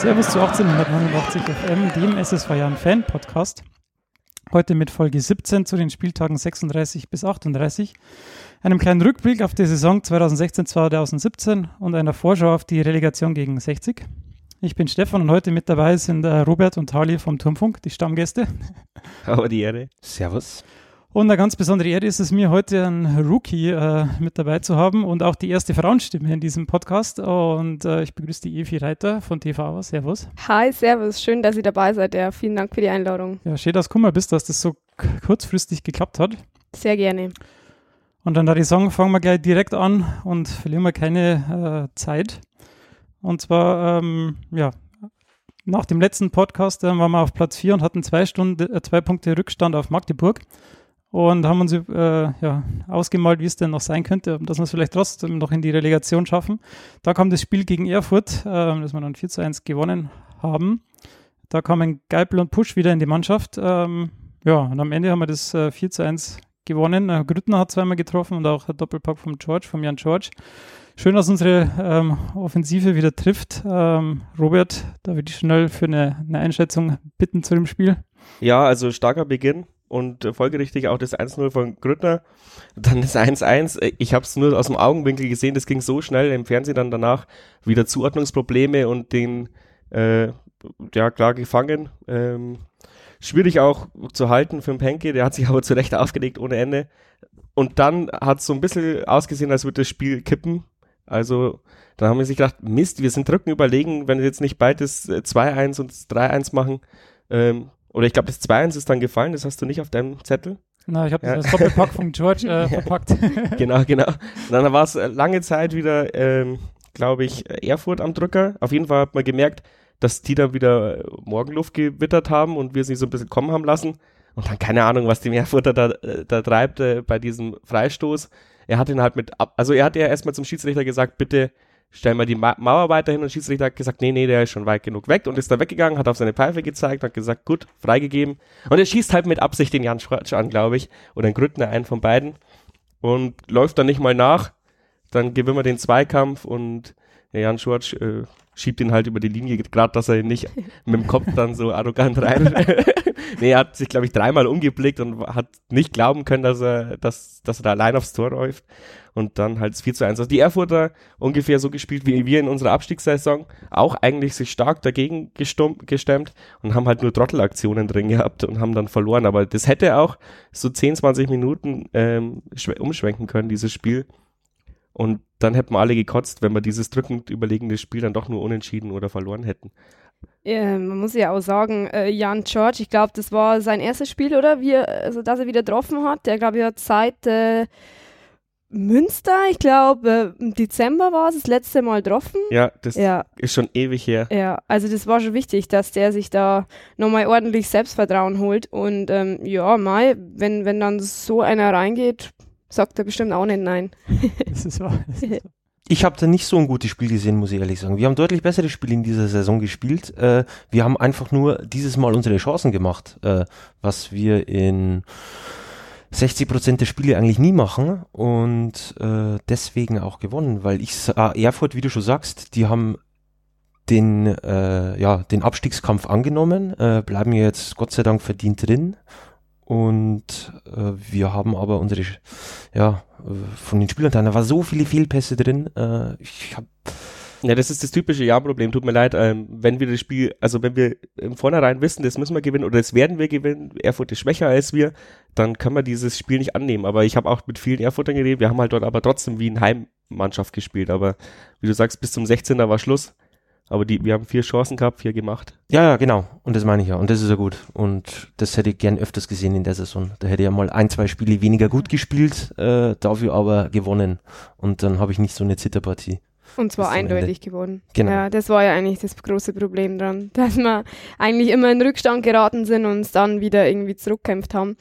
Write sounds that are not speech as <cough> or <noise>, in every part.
Servus zu 1889 FM, dem SSV Jahren Fan Podcast. Heute mit Folge 17 zu den Spieltagen 36 bis 38, einem kleinen Rückblick auf die Saison 2016-2017 und einer Vorschau auf die Relegation gegen 60. Ich bin Stefan und heute mit dabei sind äh, Robert und Tali vom Turmfunk, die Stammgäste. Aber die Ehre. Servus. Und eine ganz besondere Ehre ist es mir, heute einen Rookie äh, mit dabei zu haben und auch die erste Frauenstimme in diesem Podcast. Und äh, ich begrüße die Evi Reiter von TV. Servus. Hi, servus. Schön, dass ihr dabei seid. Ja, vielen Dank für die Einladung. Ja, schön, dass du Kummer bist, dass das so kurzfristig geklappt hat. Sehr gerne. Und dann würde ich sagen, fangen wir gleich direkt an und verlieren wir keine äh, Zeit. Und zwar, ähm, ja, nach dem letzten Podcast äh, waren wir auf Platz 4 und hatten zwei, Stunden, äh, zwei Punkte Rückstand auf Magdeburg und haben uns äh, ja, ausgemalt, wie es denn noch sein könnte, dass wir es vielleicht trotzdem noch in die Relegation schaffen. Da kam das Spiel gegen Erfurt, äh, das wir dann 4 zu 1 gewonnen haben. Da kamen Geipel und Pusch wieder in die Mannschaft. Ähm, ja, und am Ende haben wir das äh, 4 zu 1 gewonnen. Äh, Grüttner hat zweimal getroffen und auch der Doppelpack vom George, vom Jan George. Schön, dass unsere ähm, Offensive wieder trifft. Ähm, Robert, da würde ich schnell für eine, eine Einschätzung bitten zu dem Spiel. Ja, also starker Beginn und äh, folgerichtig auch das 1-0 von Grüttner. Dann das 1-1. Ich habe es nur aus dem Augenwinkel gesehen, das ging so schnell im Fernsehen dann danach wieder Zuordnungsprobleme und den äh, ja klar gefangen. Ähm, schwierig auch zu halten für den Penke, der hat sich aber zurecht aufgelegt ohne Ende. Und dann hat es so ein bisschen ausgesehen, als würde das Spiel kippen. Also dann haben wir sich gedacht, Mist, wir sind Drücken überlegen, wenn wir jetzt nicht bald das 2-1 und das 3-1 machen, ähm, oder ich glaube, das 2-1 ist dann gefallen, das hast du nicht auf deinem Zettel. Na, ich habe ja. das Doppelpack von George äh, <laughs> verpackt. <laughs> <laughs> genau, genau. Und dann war es äh, lange Zeit wieder, ähm, glaube ich, Erfurt am Drücker. Auf jeden Fall hat man gemerkt, dass die dann wieder Morgenluft gewittert haben und wir sie so ein bisschen kommen haben lassen. Und dann keine Ahnung, was dem Erfurter da, äh, da treibt äh, bei diesem Freistoß. Er hat ihn halt mit, ab also er hat ja erstmal zum Schiedsrichter gesagt, bitte stellen wir die Ma Mauer weiterhin und Schiedsrichter hat gesagt, nee, nee, der ist schon weit genug weg und ist da weggegangen, hat auf seine Pfeife gezeigt, hat gesagt, gut, freigegeben. Und er schießt halt mit Absicht den Jan Schwarz an, glaube ich, oder den Grüttner, einen von beiden und läuft dann nicht mal nach. Dann gewinnen wir den Zweikampf und der Jan Schwarz äh, schiebt ihn halt über die Linie, gerade dass er ihn nicht mit dem Kopf dann so arrogant rein. <laughs> nee, er hat sich, glaube ich, dreimal umgeblickt und hat nicht glauben können, dass er, dass, dass er da allein aufs Tor läuft. Und dann halt 4 zu 1. Also die Erfurter ungefähr so gespielt wie wir in unserer Abstiegssaison, auch eigentlich sich stark dagegen gestemmt und haben halt nur Trottelaktionen drin gehabt und haben dann verloren. Aber das hätte auch so 10, 20 Minuten ähm, umschwenken können, dieses Spiel. Und dann hätten wir alle gekotzt, wenn wir dieses drückend überlegene Spiel dann doch nur unentschieden oder verloren hätten. Ja, man muss ja auch sagen, äh, Jan George, ich glaube, das war sein erstes Spiel, oder? Wie, also, dass er wieder getroffen hat. Der, glaube ich, hat seit äh, Münster, ich glaube, im Dezember war es das letzte Mal getroffen. Ja, das ja. ist schon ewig her. Ja, also das war schon wichtig, dass der sich da nochmal ordentlich Selbstvertrauen holt. Und ähm, ja, mal, wenn, wenn dann so einer reingeht, sagt er bestimmt auch nicht nein. <laughs> Das ist wahr. Das ist wahr. Ich habe da nicht so ein gutes Spiel gesehen, muss ich ehrlich sagen. Wir haben deutlich bessere Spiele in dieser Saison gespielt. Äh, wir haben einfach nur dieses Mal unsere Chancen gemacht, äh, was wir in 60 Prozent der Spiele eigentlich nie machen und äh, deswegen auch gewonnen, weil ich sah, Erfurt, wie du schon sagst, die haben den, äh, ja, den Abstiegskampf angenommen, äh, bleiben jetzt Gott sei Dank verdient drin und äh, wir haben aber unsere, ja, von den Spielern, da war so viele Fehlpässe drin. Äh, ich hab, ja, das ist das typische Ja-Problem. Tut mir leid, ähm, wenn wir das Spiel, also wenn wir im Vornherein wissen, das müssen wir gewinnen oder das werden wir gewinnen, Erfurt ist schwächer als wir, dann können wir dieses Spiel nicht annehmen. Aber ich habe auch mit vielen Erfurtern geredet, wir haben halt dort aber trotzdem wie eine Heimmannschaft gespielt. Aber wie du sagst, bis zum 16er war Schluss. Aber die, wir haben vier Chancen gehabt, vier gemacht. Ja, ja, genau. Und das meine ich ja. Und das ist ja gut. Und das hätte ich gern öfters gesehen in der Saison. Da hätte ich ja mal ein, zwei Spiele weniger gut gespielt, äh, dafür aber gewonnen. Und dann habe ich nicht so eine Zitterpartie. Und zwar eindeutig geworden. Genau. Ja, das war ja eigentlich das große Problem dran, <laughs> dass wir eigentlich immer in Rückstand geraten sind und uns dann wieder irgendwie zurückkämpft haben.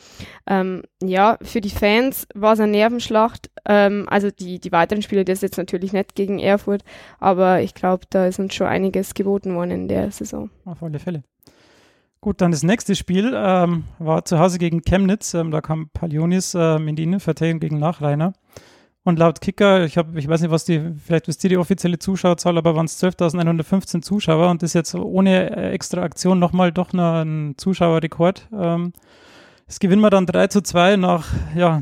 Ähm, ja, für die Fans war es eine Nervenschlacht. Ähm, also die, die weiteren Spiele, das jetzt natürlich nicht gegen Erfurt, aber ich glaube, da ist uns schon einiges geboten worden in der Saison. Auf alle Fälle. Gut, dann das nächste Spiel ähm, war zu Hause gegen Chemnitz. Ähm, da kam Palionis ähm, in die Innenverteidigung gegen Nachreiner. Und laut Kicker, ich habe, ich weiß nicht, was die, vielleicht wisst ihr die offizielle Zuschauerzahl, aber waren es 12.115 Zuschauer und das ist jetzt ohne äh, extra Aktion nochmal doch noch ein Zuschauerrekord. Ähm, das gewinnen wir dann 3 zu 2 nach, ja,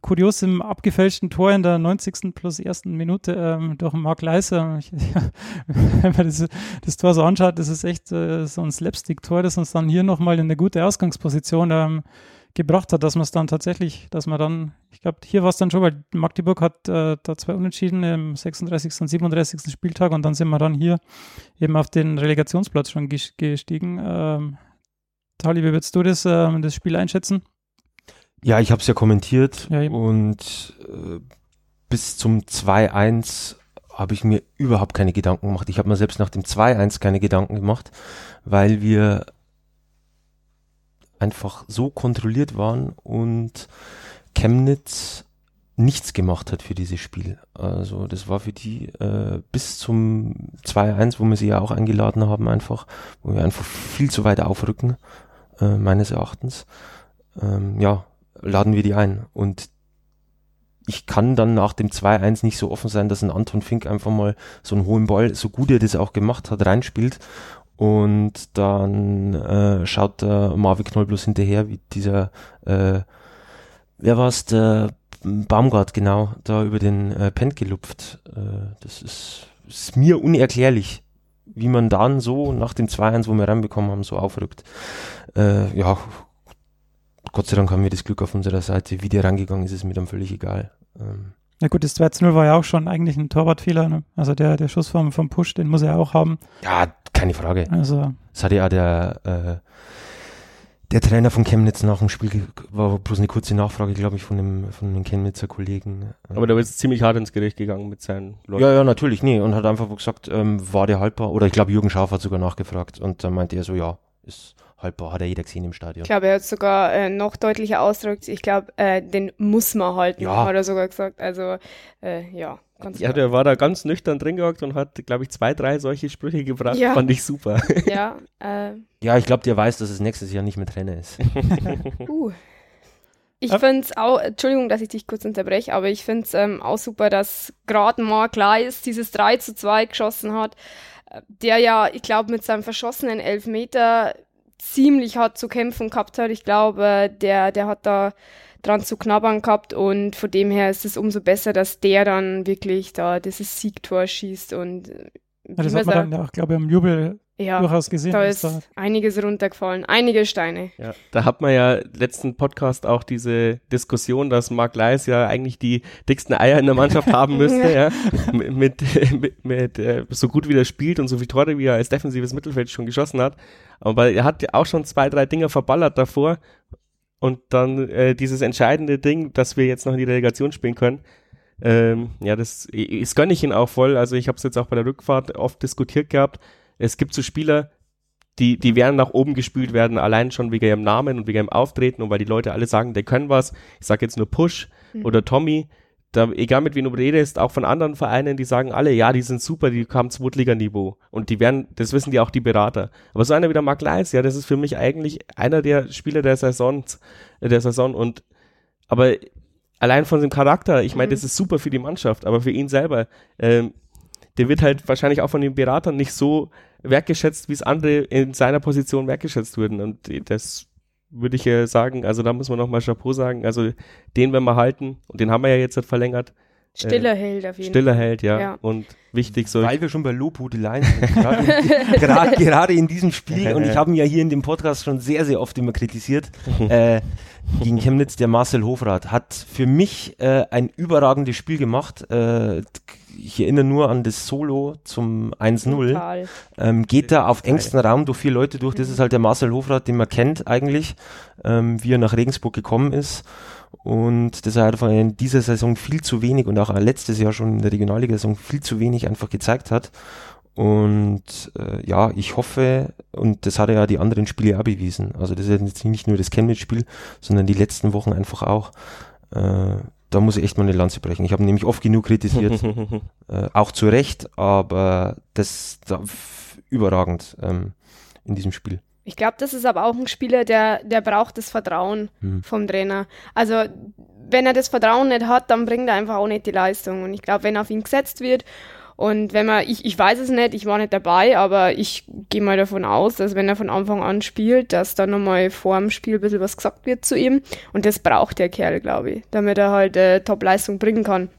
kurios im abgefälschten Tor in der 90. plus ersten Minute ähm, durch Mark Leiser. Ich, ja, <laughs> wenn man das, das, Tor so anschaut, das ist echt äh, so ein Slapstick-Tor, das uns dann hier nochmal in eine gute Ausgangsposition ähm, gebracht hat, dass man es dann tatsächlich, dass man dann, ich glaube, hier war es dann schon, weil Magdeburg hat äh, da zwei Unentschieden im 36. und 37. Spieltag und dann sind wir dann hier eben auf den Relegationsplatz schon gestiegen. Ähm, Tali, wie würdest du das, äh, das Spiel einschätzen? Ja, ich habe es ja kommentiert ja, und äh, bis zum 2-1 habe ich mir überhaupt keine Gedanken gemacht. Ich habe mir selbst nach dem 2-1 keine Gedanken gemacht, weil wir einfach so kontrolliert waren und Chemnitz nichts gemacht hat für dieses Spiel. Also das war für die äh, bis zum 2-1, wo wir sie ja auch eingeladen haben, einfach, wo wir einfach viel zu weit aufrücken, äh, meines Erachtens. Ähm, ja, laden wir die ein. Und ich kann dann nach dem 2-1 nicht so offen sein, dass ein Anton Fink einfach mal so einen hohen Ball, so gut er das auch gemacht hat, reinspielt. Und dann äh, schaut der Marvin Knoll bloß hinterher, wie dieser, äh, wer war es, der Baumgart, genau, da über den äh, Pent gelupft. Äh, das ist, ist mir unerklärlich, wie man dann so nach dem 2-1, wo wir reinbekommen haben, so aufrückt. Äh, ja, Gott sei Dank haben wir das Glück auf unserer Seite. Wie der rangegangen ist, ist mir dann völlig egal. Ähm. Ja gut, das 2-0 war ja auch schon eigentlich ein Torwartfehler. Ne? Also der, der Schuss vom, vom Push, den muss er auch haben. Ja, keine Frage. Also. Das hatte ja der, äh, der Trainer von Chemnitz nach dem Spiel, war bloß eine kurze Nachfrage, glaube ich, von dem, von den Chemnitzer Kollegen. Aber der ist ziemlich hart ins Gericht gegangen mit seinen Leuten. Ja, ja, natürlich, nee. Und hat einfach gesagt, ähm, war der haltbar? Oder ich glaube, Jürgen Schaaf hat sogar nachgefragt. Und dann meinte er so, ja, ist haltbar, hat er jeder gesehen im Stadion. Ich glaube, er hat sogar äh, noch deutlicher ausgedrückt. Ich glaube, äh, den muss man halten, ja. hat er sogar gesagt. Also, äh, ja. Ganz ja, der war da ganz nüchtern drin gehockt und hat, glaube ich, zwei, drei solche Sprüche gebracht. Ja. Fand ich super. <laughs> Ja, äh. ja ich glaube, der weiß, dass es nächstes Jahr nicht mehr Trainer ist. <laughs> uh. Ich finde es auch, Entschuldigung, dass ich dich kurz unterbreche, aber ich finde es ähm, auch super, dass gerade Mark Leis dieses 3 zu 2 geschossen hat, äh, der ja, ich glaube, mit seinem verschossenen Elfmeter ziemlich hart zu kämpfen gehabt hat. Ich glaube, der, der hat da dran zu knabbern gehabt und von dem her ist es umso besser, dass der dann wirklich da dieses Siegtor schießt und ja, das hat man dann auch, glaube ich, im Jubel ja, durchaus gesehen. Da ist da einiges runtergefallen, einige Steine. Ja, da hat man ja letzten Podcast auch diese Diskussion, dass Mark Leis ja eigentlich die dicksten Eier in der Mannschaft <laughs> haben müsste, ja. Mit, mit, mit, mit äh, so gut wie er spielt und so viele Tore, wie er als defensives Mittelfeld schon geschossen hat. Aber er hat ja auch schon zwei, drei Dinger verballert davor. Und dann äh, dieses entscheidende Ding, dass wir jetzt noch in die Relegation spielen können. Ähm, ja, das, das gönne ich ihn auch voll. Also ich habe es jetzt auch bei der Rückfahrt oft diskutiert gehabt es gibt so Spieler, die, die werden nach oben gespült werden, allein schon wegen ihrem Namen und wegen ihrem Auftreten und weil die Leute alle sagen, der können was. Ich sage jetzt nur Push mhm. oder Tommy. Da, egal mit wem du redest, auch von anderen Vereinen, die sagen alle, ja, die sind super, die haben Zweitliganiveau. Und die werden, das wissen die auch die Berater. Aber so einer wie der Mark Leis, ja, das ist für mich eigentlich einer der Spieler der Saison, der Saison und, aber allein von seinem Charakter, ich meine, mhm. das ist super für die Mannschaft, aber für ihn selber, ähm, der wird halt wahrscheinlich auch von den Beratern nicht so wertgeschätzt, wie es andere in seiner Position wertgeschätzt würden. Und das würde ich ja sagen, also da muss man nochmal Chapeau sagen. Also den werden wir halten und den haben wir ja jetzt verlängert. Stiller äh, Held auf jeden Stiller Fall. Held, ja. ja. Und wichtig so. Weil wir schon bei Lobhudeleien sind. <laughs> Gerade, gerade in diesem Spiel. Und ich <laughs> habe ihn ja hier in dem Podcast schon sehr, sehr oft immer kritisiert. äh, gegen Chemnitz, der Marcel Hofrat, hat für mich äh, ein überragendes Spiel gemacht. Äh, ich erinnere nur an das Solo zum 1-0. Ähm, geht da auf engstem Raum durch vier Leute durch. Das ist halt der Marcel Hofrat, den man kennt eigentlich, ähm, wie er nach Regensburg gekommen ist. Und das hat einfach in dieser Saison viel zu wenig und auch letztes Jahr schon in der Regionalliga-Saison viel zu wenig einfach gezeigt hat. Und äh, ja, ich hoffe, und das hat er ja die anderen Spiele auch bewiesen. Also das ist jetzt nicht nur das Chemnitz-Spiel, sondern die letzten Wochen einfach auch. Äh, da muss ich echt mal eine Lanze brechen. Ich habe nämlich oft genug kritisiert, <laughs> äh, auch zu Recht, aber das da, überragend ähm, in diesem Spiel. Ich glaube, das ist aber auch ein Spieler, der, der braucht das Vertrauen hm. vom Trainer. Also wenn er das Vertrauen nicht hat, dann bringt er einfach auch nicht die Leistung. Und ich glaube, wenn auf ihn gesetzt wird und wenn man, ich, ich weiß es nicht, ich war nicht dabei, aber ich gehe mal davon aus, dass wenn er von Anfang an spielt, dass dann nochmal vor dem Spiel ein bisschen was gesagt wird zu ihm. Und das braucht der Kerl, glaube ich, damit er halt äh, Top-Leistung bringen kann.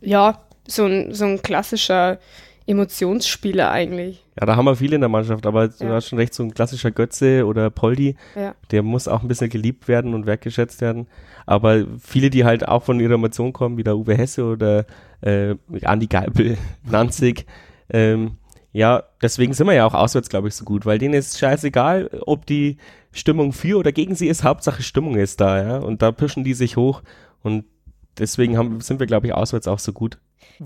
Ja, so ein, so ein klassischer Emotionsspieler eigentlich. Ja, da haben wir viele in der Mannschaft, aber du hast schon recht, so ein klassischer Götze oder Poldi, ja. der muss auch ein bisschen geliebt werden und wertgeschätzt werden. Aber viele, die halt auch von ihrer Emotion kommen, wie der Uwe Hesse oder äh, Andi Geipel, <laughs> Nanzig, ähm, ja, deswegen sind wir ja auch auswärts, glaube ich, so gut, weil denen ist scheißegal, ob die Stimmung für oder gegen sie ist, Hauptsache Stimmung ist da, ja, und da pischen die sich hoch und deswegen haben, sind wir, glaube ich, auswärts auch so gut.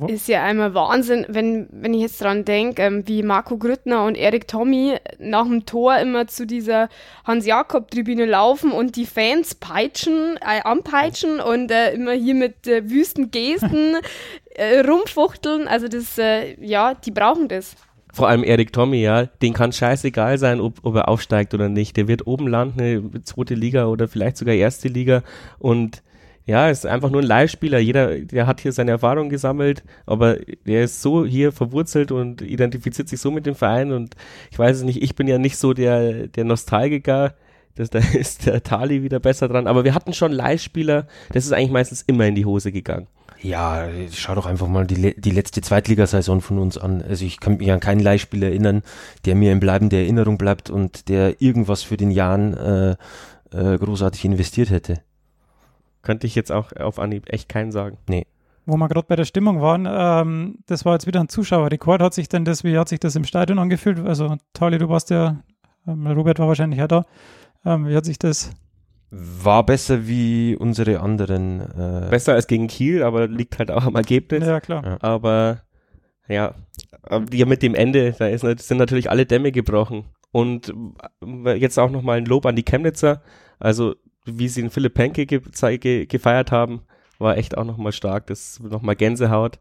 Ist ja einmal Wahnsinn, wenn, wenn ich jetzt dran denke, ähm, wie Marco Grüttner und Erik Tommy nach dem Tor immer zu dieser Hans-Jakob-Tribüne laufen und die Fans peitschen, äh, anpeitschen und äh, immer hier mit äh, wüsten Gesten <laughs> äh, rumfuchteln. Also das, äh, ja, die brauchen das. Vor allem Erik Tommy, ja, den kann scheißegal sein, ob, ob er aufsteigt oder nicht. Der wird oben landen, zweite Liga oder vielleicht sogar erste Liga und ja, ist einfach nur ein Leihspieler. Jeder, der hat hier seine Erfahrung gesammelt, aber der ist so hier verwurzelt und identifiziert sich so mit dem Verein und ich weiß es nicht, ich bin ja nicht so der, der Nostalgiker. Das, da <laughs> ist der Tali wieder besser dran. Aber wir hatten schon Leihspieler, das ist eigentlich meistens immer in die Hose gegangen. Ja, schau doch einfach mal die, die letzte Zweitligasaison von uns an. Also ich kann mich an keinen Leihspieler erinnern, der mir in bleibender Erinnerung bleibt und der irgendwas für den Jahren äh, äh, großartig investiert hätte. Könnte ich jetzt auch auf Anhieb echt keinen sagen. Nee. Wo wir gerade bei der Stimmung waren, ähm, das war jetzt wieder ein Zuschauerrekord. Hat sich denn das, wie hat sich das im Stadion angefühlt? Also, Tali, du warst ja, ähm, Robert war wahrscheinlich ja da. Ähm, wie hat sich das war besser wie unsere anderen. Äh besser als gegen Kiel, aber liegt halt auch am Ergebnis. Ja, klar. Ja. Aber ja, ja, mit dem Ende, da ist, sind natürlich alle Dämme gebrochen. Und äh, jetzt auch nochmal ein Lob an die Chemnitzer. Also wie sie den Philipp Penke ge ge gefeiert haben, war echt auch nochmal stark. Das nochmal Gänsehaut.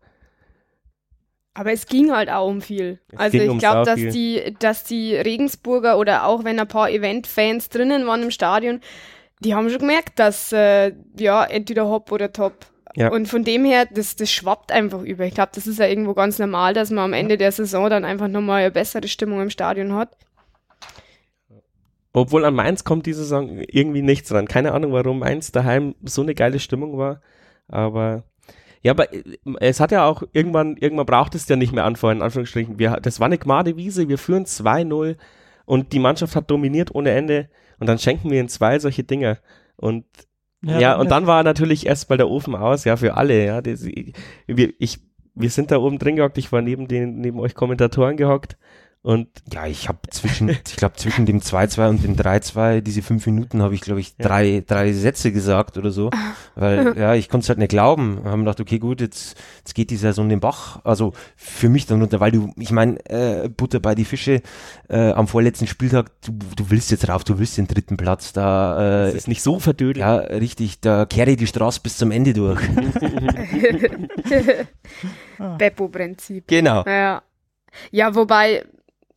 Aber es ging halt auch um viel. Es also ich glaube, dass die, dass die Regensburger oder auch wenn ein paar Event-Fans drinnen waren im Stadion, die haben schon gemerkt, dass äh, ja entweder Hop oder Top. Ja. Und von dem her, das, das schwappt einfach über. Ich glaube, das ist ja irgendwo ganz normal, dass man am Ende der Saison dann einfach nochmal eine bessere Stimmung im Stadion hat. Obwohl an Mainz kommt diese Saison irgendwie nichts ran. Keine Ahnung, warum Mainz daheim so eine geile Stimmung war. Aber ja, aber äh, es hat ja auch irgendwann, irgendwann braucht es ja nicht mehr anfangen, in Anführungsstrichen. Wir, das war eine gmade Wiese, wir führen 2-0 und die Mannschaft hat dominiert ohne Ende und dann schenken wir in zwei solche Dinge. Und ja, ja und dann war natürlich erst mal der Ofen aus, ja, für alle, ja. Das, wir, ich, wir sind da oben drin gehockt, ich war neben den, neben euch Kommentatoren gehockt und ja, ich habe zwischen, ich glaube, zwischen dem 2-2 und dem 3-2, diese fünf Minuten habe ich, glaube ich, ja. drei, drei Sätze gesagt oder so. Weil, <laughs> ja, ich konnte es halt nicht glauben. Haben gedacht, okay, gut, jetzt, jetzt geht die Saison den Bach. Also für mich dann runter, weil du, ich meine, äh, Butter bei die Fische äh, am vorletzten Spieltag, du, du willst jetzt rauf, du willst den dritten Platz. Da äh, das ist nicht so verdödelt. Ja, richtig, da kehre ich die Straße bis zum Ende durch. <laughs> <laughs> Beppo-Prinzip. Genau. Ja. Ja, wobei,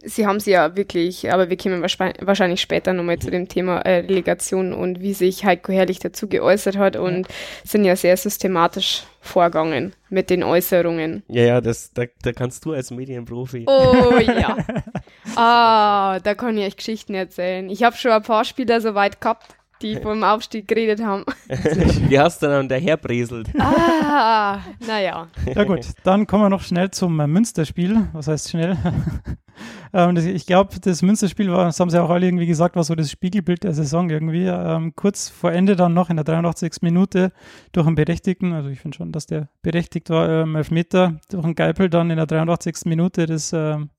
Sie haben sie ja wirklich, aber wir kommen wahrscheinlich später nochmal zu dem Thema äh, Relegation und wie sich Heiko Herrlich dazu geäußert hat und sind ja sehr systematisch vorgegangen mit den Äußerungen. Ja, ja, das, da, da kannst du als Medienprofi. Oh ja. <laughs> ah, da kann ich euch Geschichten erzählen. Ich habe schon ein paar Spieler so weit gehabt, die vom Aufstieg geredet haben. <laughs> Wie hast du dann daherbreselt? Ah, naja. Ja gut, dann kommen wir noch schnell zum äh, Münsterspiel. Was heißt schnell? <laughs> ähm, das, ich glaube, das Münsterspiel war, das haben sie auch alle irgendwie gesagt, war so das Spiegelbild der Saison irgendwie. Ähm, kurz vor Ende dann noch in der 83. Minute durch einen Berechtigten, also ich finde schon, dass der berechtigt war, ähm, Elfmeter, durch einen Geipel dann in der 83. Minute das ähm,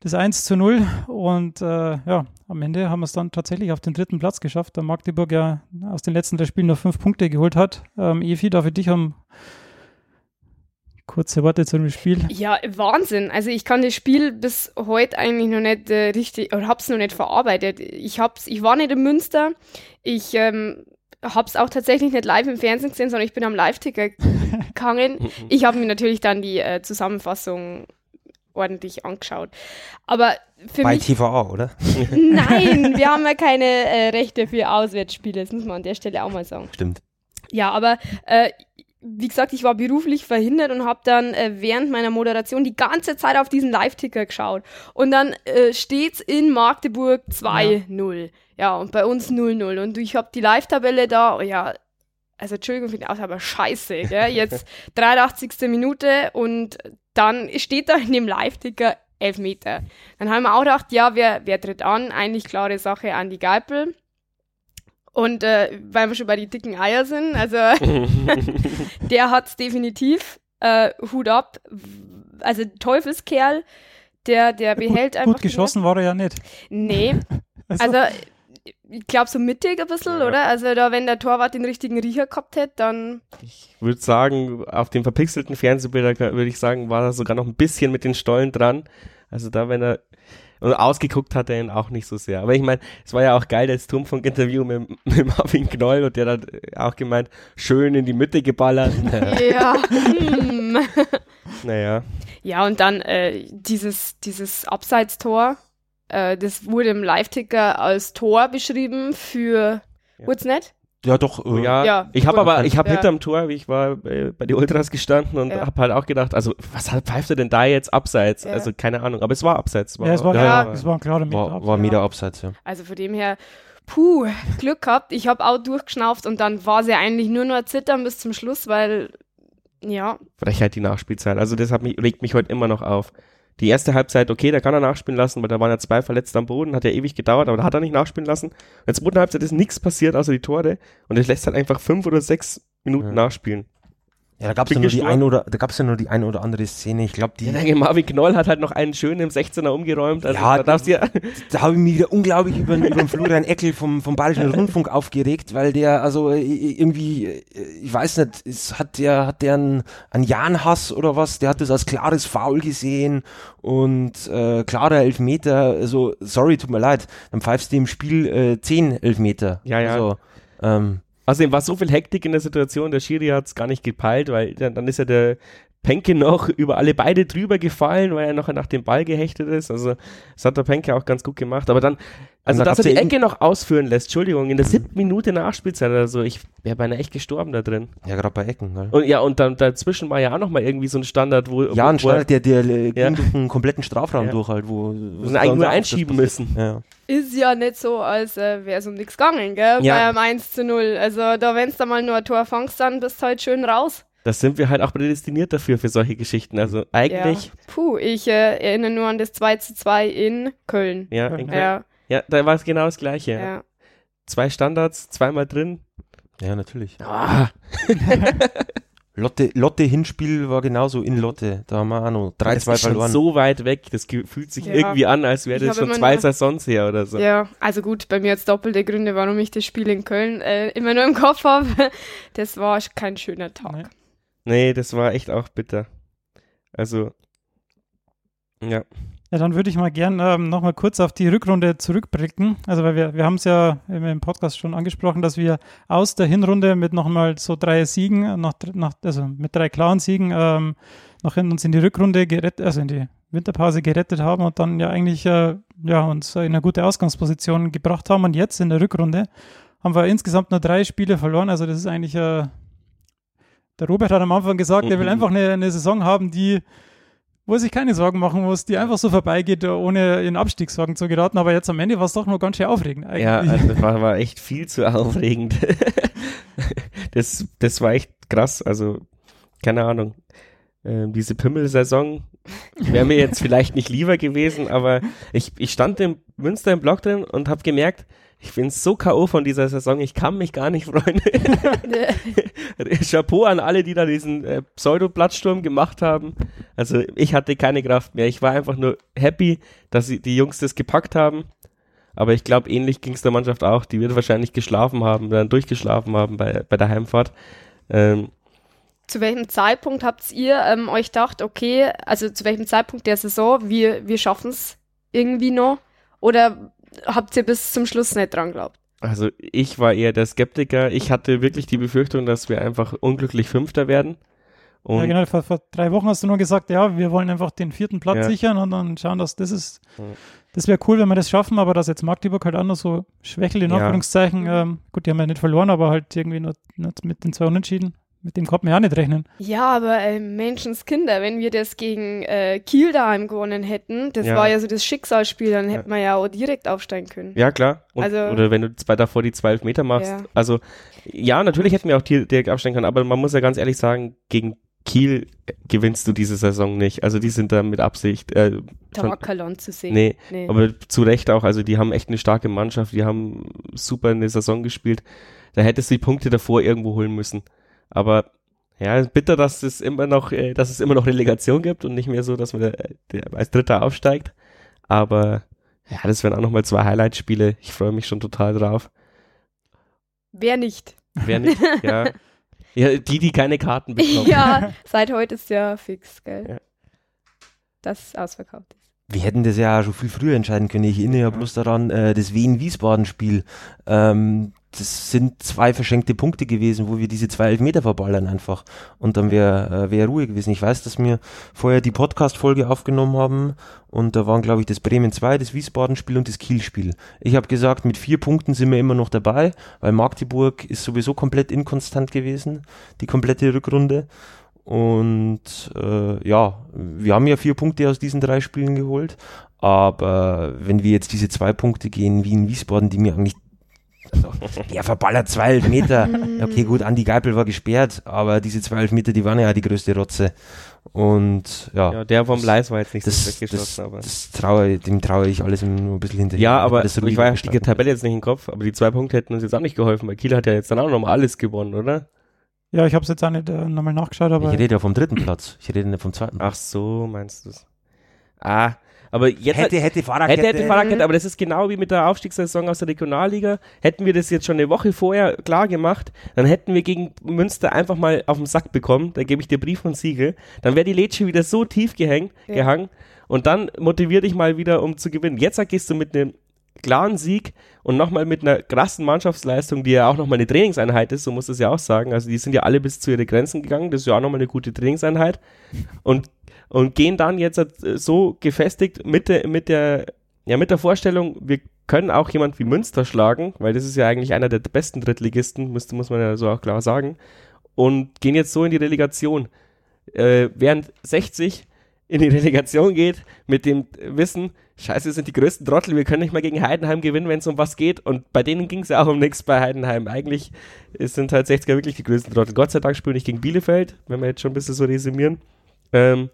das 1 zu 0 und äh, ja, am Ende haben wir es dann tatsächlich auf den dritten Platz geschafft, da Magdeburg ja aus den letzten drei Spielen noch fünf Punkte geholt hat. Ähm, Evi, darf ich dich um kurze Worte zu dem Spiel? Ja, Wahnsinn. Also ich kann das Spiel bis heute eigentlich noch nicht äh, richtig, oder hab's noch nicht verarbeitet. Ich hab's, ich war nicht in Münster. Ich ähm, hab's auch tatsächlich nicht live im Fernsehen gesehen, sondern ich bin am Live-Ticker <laughs> gegangen. ich habe mir natürlich dann die äh, Zusammenfassung ordentlich angeschaut. Aber für Bei mich, TVA, oder? <laughs> Nein, wir haben ja keine äh, Rechte für Auswärtsspiele, das muss man an der Stelle auch mal sagen. Stimmt. Ja, aber äh, wie gesagt, ich war beruflich verhindert und habe dann äh, während meiner Moderation die ganze Zeit auf diesen Live-Ticker geschaut. Und dann äh, steht's in Magdeburg 2-0. Ja. ja. und bei uns 0-0. Und ich habe die Live-Tabelle da, oh ja, also Entschuldigung für den Ausdruck, aber scheiße, gell? <laughs> Jetzt 83. Minute und dann steht da in dem Live-Ticker Elfmeter. Dann haben wir auch gedacht, ja, wer, wer tritt an? Eigentlich klare Sache an die Geipel. Und äh, weil wir schon bei die dicken Eier sind, also <laughs> der hat's definitiv. Äh, Hut ab. Also Teufelskerl, der, der behält gut, einfach. Gut geschossen war er ja nicht. Nee. <laughs> also, also ich glaube so mittig ein bisschen, ja. oder? Also da, wenn der Torwart den richtigen Riecher gehabt hätte, dann. Ich würde sagen, auf dem verpixelten Fernsehbilder würde ich sagen, war er sogar noch ein bisschen mit den Stollen dran. Also da, wenn er und ausgeguckt hat er ihn auch nicht so sehr. Aber ich meine, es war ja auch geil, das Turmfunk-Interview mit, <laughs> mit Marvin Knoll und der hat auch gemeint, schön in die Mitte geballert. <laughs> ja. <laughs> Hm. naja. Ja, und dann äh, dieses, dieses Abseitstor, äh, das wurde im Live-Ticker als Tor beschrieben für, ja. wurde nicht? Ja, doch. Äh, ja, ja, ich habe aber, ich habe ja. hinterm Tor, wie ich war bei, bei den Ultras gestanden und ja. habe halt auch gedacht, also was pfeift er denn da jetzt abseits? Ja. Also keine Ahnung, aber es war abseits. War, ja, es war, ja, es war ein klarer Meter war, war Meter abseits, ja. Also von dem her, puh, Glück gehabt. Ich habe auch durchgeschnauft und dann war sie eigentlich nur noch zittern bis zum Schluss, weil, ja. Frechheit die Nachspielzeit. Also das hat mich, regt mich heute immer noch auf die erste Halbzeit, okay, da kann er nachspielen lassen, weil da waren ja zwei verletzt am Boden, hat ja ewig gedauert, aber da hat er nicht nachspielen lassen. Und in der zweiten Halbzeit ist nichts passiert, außer die Tore. Und er lässt halt einfach fünf oder sechs Minuten ja. nachspielen. Ja, da gab es ja nur die ein oder da gab's ja nur die eine oder andere Szene. Ich glaube, die. Ja, Marvin Knoll hat halt noch einen schönen im 16er umgeräumt. Also ja, da, darfst ja da habe ich mich wieder unglaublich über, über den Florian Eckel vom, vom Bayerischen <laughs> Rundfunk aufgeregt, weil der, also äh, irgendwie, äh, ich weiß nicht, ist, hat der, hat der einen, einen Jan-Hass oder was? Der hat das als klares Foul gesehen und äh, klarer Elfmeter. Also, sorry, tut mir leid. Dann pfeifst du im Spiel äh, zehn Elfmeter. Ja, ja. Also, ähm, Außerdem war so viel Hektik in der Situation, der Schiri hat es gar nicht gepeilt, weil dann, dann ist ja der Penke noch <laughs> über alle beide drüber gefallen, weil er noch nach dem Ball gehechtet ist. Also das hat der Penke auch ganz gut gemacht. Aber dann, also dass er die Ecke noch ausführen lässt, Entschuldigung, in der siebten Minute Nachspielzeit oder so, ich wäre beinahe echt gestorben da drin. Ja, gerade bei Ecken. Halt. Und ja, und dann dazwischen war ja auch nochmal irgendwie so ein Standard, wo. Ja, ein Standard, der, der ja. ging durch einen kompletten Strafraum ja. durch halt, wo. wo eigentlich nur einschieben müssen. Ja. Ist ja nicht so, als äh, wäre es um nichts gegangen, gell? Ja. Bei einem 1 zu 0. Also da, wenn es da mal nur ein Tor fangst, dann bist du halt schön raus. Das sind wir halt auch prädestiniert dafür, für solche Geschichten. Also eigentlich. Ja. Puh, ich äh, erinnere nur an das 2 zu 2 in Köln. Ja, in Köln. Ja. ja da war es genau das Gleiche. Ja. Zwei Standards, zweimal drin. Ja, natürlich. Ah. <laughs> Lotte, Lotte Hinspiel war genauso in Lotte. Da haben wir auch noch 3-2 verloren. so weit weg. Das fühlt sich ja. irgendwie an, als wäre das schon zwei Saisons her oder so. Ja, also gut, bei mir jetzt doppelte Gründe, warum ich das Spiel in Köln äh, immer nur im Kopf habe. <laughs> Das war kein schöner Tag. Nee. Nee, das war echt auch bitter. Also, ja. Ja, dann würde ich mal gern ähm, nochmal kurz auf die Rückrunde zurückblicken. Also, weil wir, wir haben es ja im Podcast schon angesprochen, dass wir aus der Hinrunde mit nochmal so drei Siegen, nach, nach, also mit drei klaren Siegen, ähm, noch in, uns in die Rückrunde gerettet, also in die Winterpause gerettet haben und dann ja eigentlich äh, ja, uns in eine gute Ausgangsposition gebracht haben. Und jetzt in der Rückrunde haben wir insgesamt nur drei Spiele verloren. Also, das ist eigentlich äh, der Robert hat am Anfang gesagt, mhm. er will mhm. einfach eine, eine, Saison haben, die, wo er sich keine Sorgen machen muss, die einfach so vorbeigeht, ohne in Abstiegssorgen zu geraten. Aber jetzt am Ende war es doch noch ganz schön aufregend eigentlich. Ja, also das war, war <laughs> echt viel zu aufregend. <laughs> das, das war echt krass. Also, keine Ahnung. Ähm, diese Pimmelsaison wäre mir jetzt <laughs> vielleicht nicht lieber gewesen, aber ich, ich stand im Münster im Blog drin und habe gemerkt, ich bin so K.O. von dieser Saison, ich kann mich gar nicht <laughs> freuen. <laughs> Chapeau an alle, die da diesen äh, Pseudo-Plattsturm gemacht haben. Also ich hatte keine Kraft mehr. Ich war einfach nur happy, dass sie, die Jungs das gepackt haben. Aber ich glaube, ähnlich ging es der Mannschaft auch. Die wird wahrscheinlich geschlafen haben, dann durchgeschlafen haben bei, bei der Heimfahrt. Ähm, zu welchem Zeitpunkt habt ihr ähm, euch gedacht, okay, also zu welchem Zeitpunkt der Saison, wir, wir schaffen es irgendwie noch? Oder habt ihr bis zum Schluss nicht dran geglaubt? Also ich war eher der Skeptiker. Ich hatte wirklich die Befürchtung, dass wir einfach unglücklich Fünfter werden. Und ja, genau, vor, vor, drei Wochen hast du nur gesagt, ja, wir wollen einfach den vierten Platz ja. sichern und dann schauen, dass das ist. Ja. Das wäre cool, wenn wir das schaffen, aber dass jetzt Magdeburg halt auch noch so schwächelt, in Anführungszeichen. Ähm, gut, die haben ja nicht verloren, aber halt irgendwie nur, nur mit den zwei Unentschieden. Mit dem konnte man ja auch nicht rechnen. Ja, aber äh, Menschenskinder, wenn wir das gegen äh, Kiel daheim gewonnen hätten, das ja. war ja so das Schicksalsspiel, dann ja. hätten wir ja auch direkt aufsteigen können. Ja, klar. Und, also, oder wenn du zwei davor die zwölf Meter machst. Ja. Also, ja, natürlich hätten wir auch direkt aufsteigen können, aber man muss ja ganz ehrlich sagen, gegen Kiel gewinnst du diese Saison nicht. Also die sind da mit Absicht. Äh, Land zu sehen. Nee, nee, aber zu Recht auch. Also die haben echt eine starke Mannschaft, die haben super eine Saison gespielt. Da hättest du die Punkte davor irgendwo holen müssen. Aber ja, bitter, dass es immer noch, äh, dass es immer noch Relegation gibt und nicht mehr so, dass man der als Dritter aufsteigt. Aber ja, das wären auch nochmal zwei Highlight-Spiele. Ich freue mich schon total drauf. Wer nicht? Wer nicht, ja. <laughs> ja. Die, die keine Karten bekommen. ja, <laughs> seit heute ist ja fix, gell? Ja. Das ausverkauft ist. Wir hätten das ja schon viel früher entscheiden können. Ich erinnere ja bloß daran, äh, das Wien-Wiesbaden-Spiel. Ähm, das sind zwei verschenkte Punkte gewesen, wo wir diese zwei Elfmeter verballern einfach. Und dann wäre äh, wär Ruhe gewesen. Ich weiß, dass wir vorher die Podcast-Folge aufgenommen haben und da waren, glaube ich, das Bremen 2, das Wiesbaden-Spiel und das Kiel-Spiel. Ich habe gesagt, mit vier Punkten sind wir immer noch dabei, weil Magdeburg ist sowieso komplett inkonstant gewesen, die komplette Rückrunde. Und äh, ja, wir haben ja vier Punkte aus diesen drei Spielen geholt. Aber wenn wir jetzt diese zwei Punkte gehen, wie in Wiesbaden, die mir eigentlich also, der verballert zwölf Meter. <laughs> okay, gut, Andi Geipel war gesperrt, aber diese zwölf Meter, die waren ja die größte Rotze. Und ja. ja der vom Leis war jetzt nicht das, so weggeschossen, aber. Das traue, dem traue ich alles nur ein bisschen hinterher. Ja, aber das ich war ja die Tabelle jetzt nicht im Kopf, aber die zwei Punkte hätten uns jetzt auch nicht geholfen, weil Kiel hat ja jetzt dann auch nochmal alles gewonnen, oder? Ja, ich habe es jetzt auch nicht äh, nochmal nachgeschaut, aber. Ich rede ja vom dritten Platz. Ich rede nicht vom zweiten. Ach so, meinst du es? Ah, aber jetzt hätte, hätte Fahrradkette. Hätte, hätte Fahrradkette, aber das ist genau wie mit der Aufstiegssaison aus der Regionalliga. Hätten wir das jetzt schon eine Woche vorher klar gemacht, dann hätten wir gegen Münster einfach mal auf den Sack bekommen. Da gebe ich dir Brief und Siegel. Dann wäre die Letsche wieder so tief gehängt, ja. gehangen. Und dann motivier dich mal wieder, um zu gewinnen. Jetzt gehst du mit einem klaren Sieg und nochmal mit einer krassen Mannschaftsleistung, die ja auch nochmal eine Trainingseinheit ist, so muss es ja auch sagen. Also die sind ja alle bis zu ihren Grenzen gegangen, das ist ja auch nochmal eine gute Trainingseinheit. Und und gehen dann jetzt äh, so gefestigt mit der, mit der, ja, mit der Vorstellung, wir können auch jemand wie Münster schlagen, weil das ist ja eigentlich einer der besten Drittligisten, muss, muss man ja so auch klar sagen, und gehen jetzt so in die Relegation. Äh, während 60 in die Relegation geht, mit dem Wissen, scheiße, wir sind die größten Trottel, wir können nicht mal gegen Heidenheim gewinnen, wenn es um was geht. Und bei denen ging es ja auch um nichts bei Heidenheim. Eigentlich sind halt 60er wirklich die größten Trottel. Gott sei Dank spielen nicht gegen Bielefeld, wenn wir jetzt schon ein bisschen so resümieren. Ähm,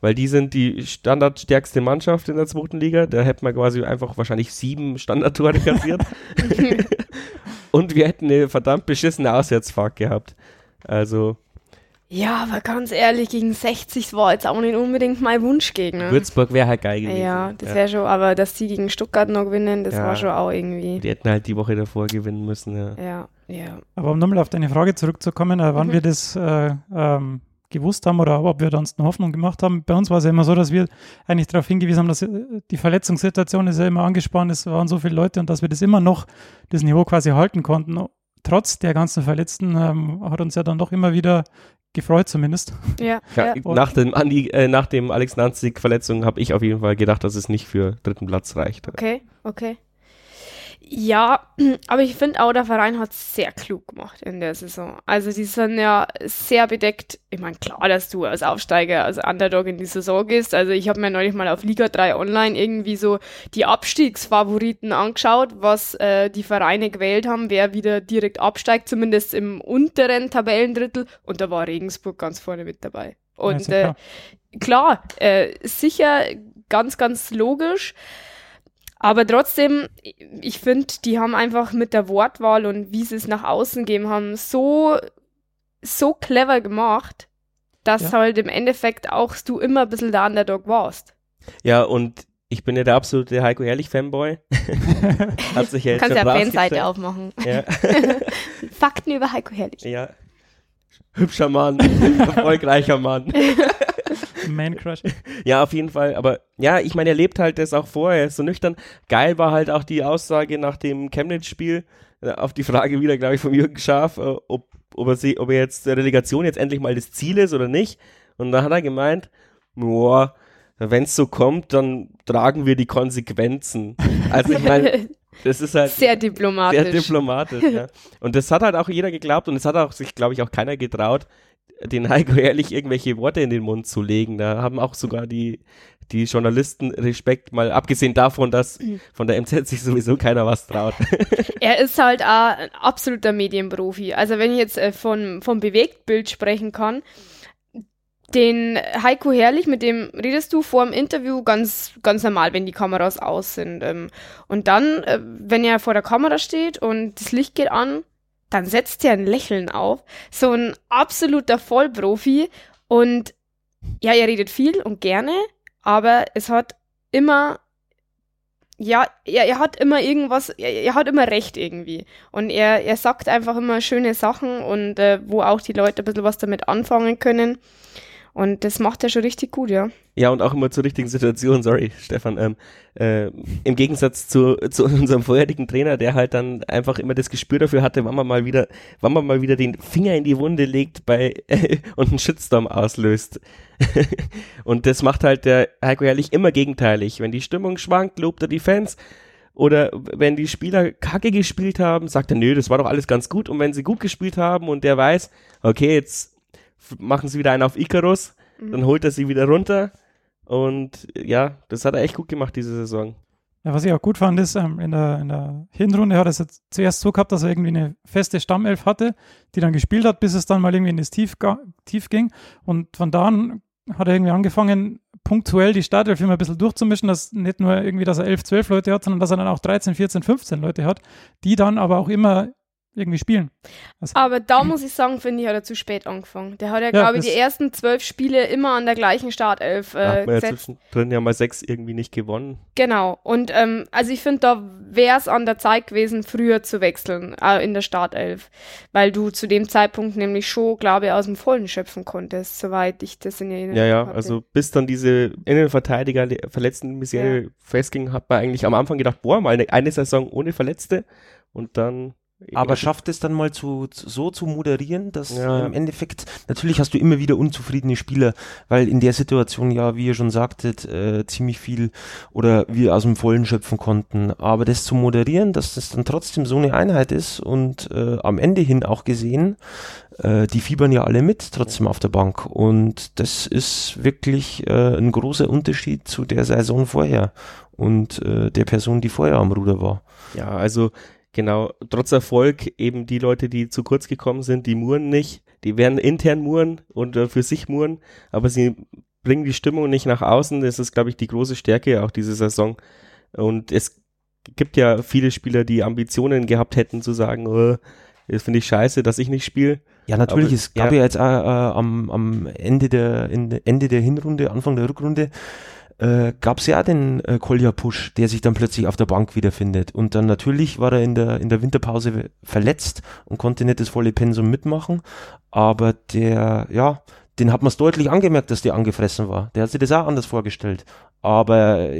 weil die sind die standardstärkste Mannschaft in der zweiten Liga. Da hätten wir quasi einfach wahrscheinlich sieben Standardtore kassiert. <laughs> <laughs> und wir hätten eine verdammt beschissene Auswärtsfahrt gehabt. Also. Ja, aber ganz ehrlich, gegen 60 war jetzt auch nicht unbedingt mein Wunschgegner. Würzburg wäre halt geil gewesen. Ja, das wäre schon, aber dass die gegen Stuttgart noch gewinnen, das ja. war schon auch irgendwie. Die hätten halt die Woche davor gewinnen müssen, ja. Ja, ja. Aber um nochmal auf deine Frage zurückzukommen, äh, wann mhm. wir das äh, ähm, gewusst haben oder ob wir da uns eine Hoffnung gemacht haben. Bei uns war es ja immer so, dass wir eigentlich darauf hingewiesen haben, dass äh, die Verletzungssituation ist ja immer angespannt, es waren so viele Leute und dass wir das immer noch, das Niveau quasi halten konnten. Trotz der ganzen Verletzten ähm, hat uns ja dann doch immer wieder gefreut zumindest. Ja, ja. <laughs> Nach, dem Andi, äh, nach dem Alex Nanzig Verletzung habe ich auf jeden Fall gedacht, dass es nicht für dritten Platz reicht. Okay, okay. Ja, <clears throat> aber ich finde auch, der Verein hat es sehr klug gemacht in der Saison. Also die sind ja sehr bedeckt. Ich meine, klar, dass du als Aufsteiger, als Underdog in die Saison gehst. Also ich habe mir neulich mal auf Liga 3 Online irgendwie so die Abstiegsfavoriten angeschaut, was äh, die Vereine gewählt haben, wer wieder direkt absteigt, zumindest im unteren Tabellendrittel. Und da war Regensburg ganz vorne mit dabei. Und ja, äh, klar, äh, sicher ganz, ganz logisch. Aber trotzdem, ich finde, die haben einfach mit der Wortwahl und wie sie es nach außen geben haben, so, so clever gemacht, dass ja. halt im Endeffekt auch du immer ein bisschen der Underdog warst. Ja, und ich bin ja der absolute Heiko Herrlich-Fanboy. <laughs> Hat sich ja jetzt Kannst ja Fanseite aufmachen. Ja. <laughs> Fakten über Heiko Herrlich. Ja. Hübscher Mann, <laughs> erfolgreicher Mann. <laughs> Man Crush. Ja, auf jeden Fall. Aber ja, ich meine, er lebt halt das auch vor. Er ist so nüchtern. Geil war halt auch die Aussage nach dem Chemnitz-Spiel. auf die Frage wieder, glaube ich, von Jürgen Schaaf, äh, ob, ob, er, sie, ob er jetzt der Relegation jetzt endlich mal das Ziel ist oder nicht. Und da hat er gemeint, boah, wenn es so kommt, dann tragen wir die Konsequenzen. Also ich meine, <laughs> das ist halt sehr diplomatisch. Sehr diplomatisch, ja. <laughs> Und das hat halt auch jeder geglaubt und es hat auch sich, glaube ich, auch keiner getraut, den Heiko ehrlich irgendwelche Worte in den Mund zu legen. Da haben auch sogar die, die Journalisten Respekt, mal abgesehen davon, dass von der MZ sich sowieso keiner was traut. <laughs> er ist halt auch ein absoluter Medienprofi. Also wenn ich jetzt äh, von, vom Bewegtbild sprechen kann, den Heiko Herrlich, mit dem redest du vor dem Interview ganz, ganz normal, wenn die Kameras aus sind. Ähm, und dann, äh, wenn er vor der Kamera steht und das Licht geht an, dann setzt er ein Lächeln auf. So ein absoluter Vollprofi. Und ja, er redet viel und gerne, aber es hat immer, ja, er, er hat immer irgendwas, er, er, hat immer recht irgendwie. Und er, er sagt einfach immer schöne Sachen und äh, wo auch die Leute ein bisschen was damit anfangen können. Und das macht er schon richtig gut, ja. Ja, und auch immer zur richtigen Situation, sorry, Stefan. Ähm, äh, Im Gegensatz zu, zu <laughs> unserem vorherigen Trainer, der halt dann einfach immer das Gespür dafür hatte, wann man mal wieder, wann man mal wieder den Finger in die Wunde legt bei äh, <laughs> und einen Shitstorm auslöst. <laughs> und das macht halt der Heiko Herrlich immer gegenteilig. Wenn die Stimmung schwankt, lobt er die Fans. Oder wenn die Spieler kacke gespielt haben, sagt er, nö, das war doch alles ganz gut. Und wenn sie gut gespielt haben und der weiß, okay, jetzt machen sie wieder einen auf Icarus, mhm. dann holt er sie wieder runter. Und ja, das hat er echt gut gemacht diese Saison. Ja, was ich auch gut fand, ist, ähm, in, der, in der Hinrunde hat er es zuerst so gehabt, dass er irgendwie eine feste Stammelf hatte, die dann gespielt hat, bis es dann mal irgendwie in das Tief, Tief ging. Und von da an hat er irgendwie angefangen, punktuell die Startelf immer ein bisschen durchzumischen, dass nicht nur irgendwie, dass er 11, 12 Leute hat, sondern dass er dann auch 13, 14, 15 Leute hat, die dann aber auch immer irgendwie spielen. Also, aber da muss ich sagen, finde ich, hat er zu spät angefangen. Der hat ja, ja glaube ich, die ersten zwölf Spiele immer an der gleichen Startelf äh, hat man ja zwischendrin ja mal sechs irgendwie nicht gewonnen. Genau. Und ähm, also ich finde, da wäre es an der Zeit gewesen, früher zu wechseln äh, in der Startelf. Weil du zu dem Zeitpunkt nämlich schon, glaube ich, aus dem Vollen schöpfen konntest, soweit ich das in Erinnerung Ja, ja, hatte. also bis dann diese Innenverteidiger verletzten Misere ja. festging, hat man eigentlich am Anfang gedacht, boah, mal eine, eine Saison ohne Verletzte und dann aber schafft es dann mal zu, so zu moderieren, dass ja. im Endeffekt, natürlich hast du immer wieder unzufriedene Spieler, weil in der Situation ja, wie ihr schon sagtet, äh, ziemlich viel oder wir aus dem Vollen schöpfen konnten. Aber das zu moderieren, dass das dann trotzdem so eine Einheit ist und äh, am Ende hin auch gesehen, äh, die fiebern ja alle mit trotzdem auf der Bank. Und das ist wirklich äh, ein großer Unterschied zu der Saison vorher und äh, der Person, die vorher am Ruder war. Ja, also Genau, trotz Erfolg eben die Leute, die zu kurz gekommen sind, die muren nicht, die werden intern muren und äh, für sich muren, aber sie bringen die Stimmung nicht nach außen. Das ist, glaube ich, die große Stärke auch diese Saison. Und es gibt ja viele Spieler, die Ambitionen gehabt hätten zu sagen, oh, das finde ich scheiße, dass ich nicht spiele. Ja, natürlich. Aber, es gab ja, ja jetzt äh, äh, am, am Ende der, in, Ende der Hinrunde, Anfang der Rückrunde, äh, gab es ja den äh, Kolja Pusch, der sich dann plötzlich auf der Bank wiederfindet. Und dann natürlich war er in der, in der Winterpause verletzt und konnte nicht das volle Pensum mitmachen. Aber der, ja, den hat man es deutlich angemerkt, dass der angefressen war. Der hat sich das auch anders vorgestellt. Aber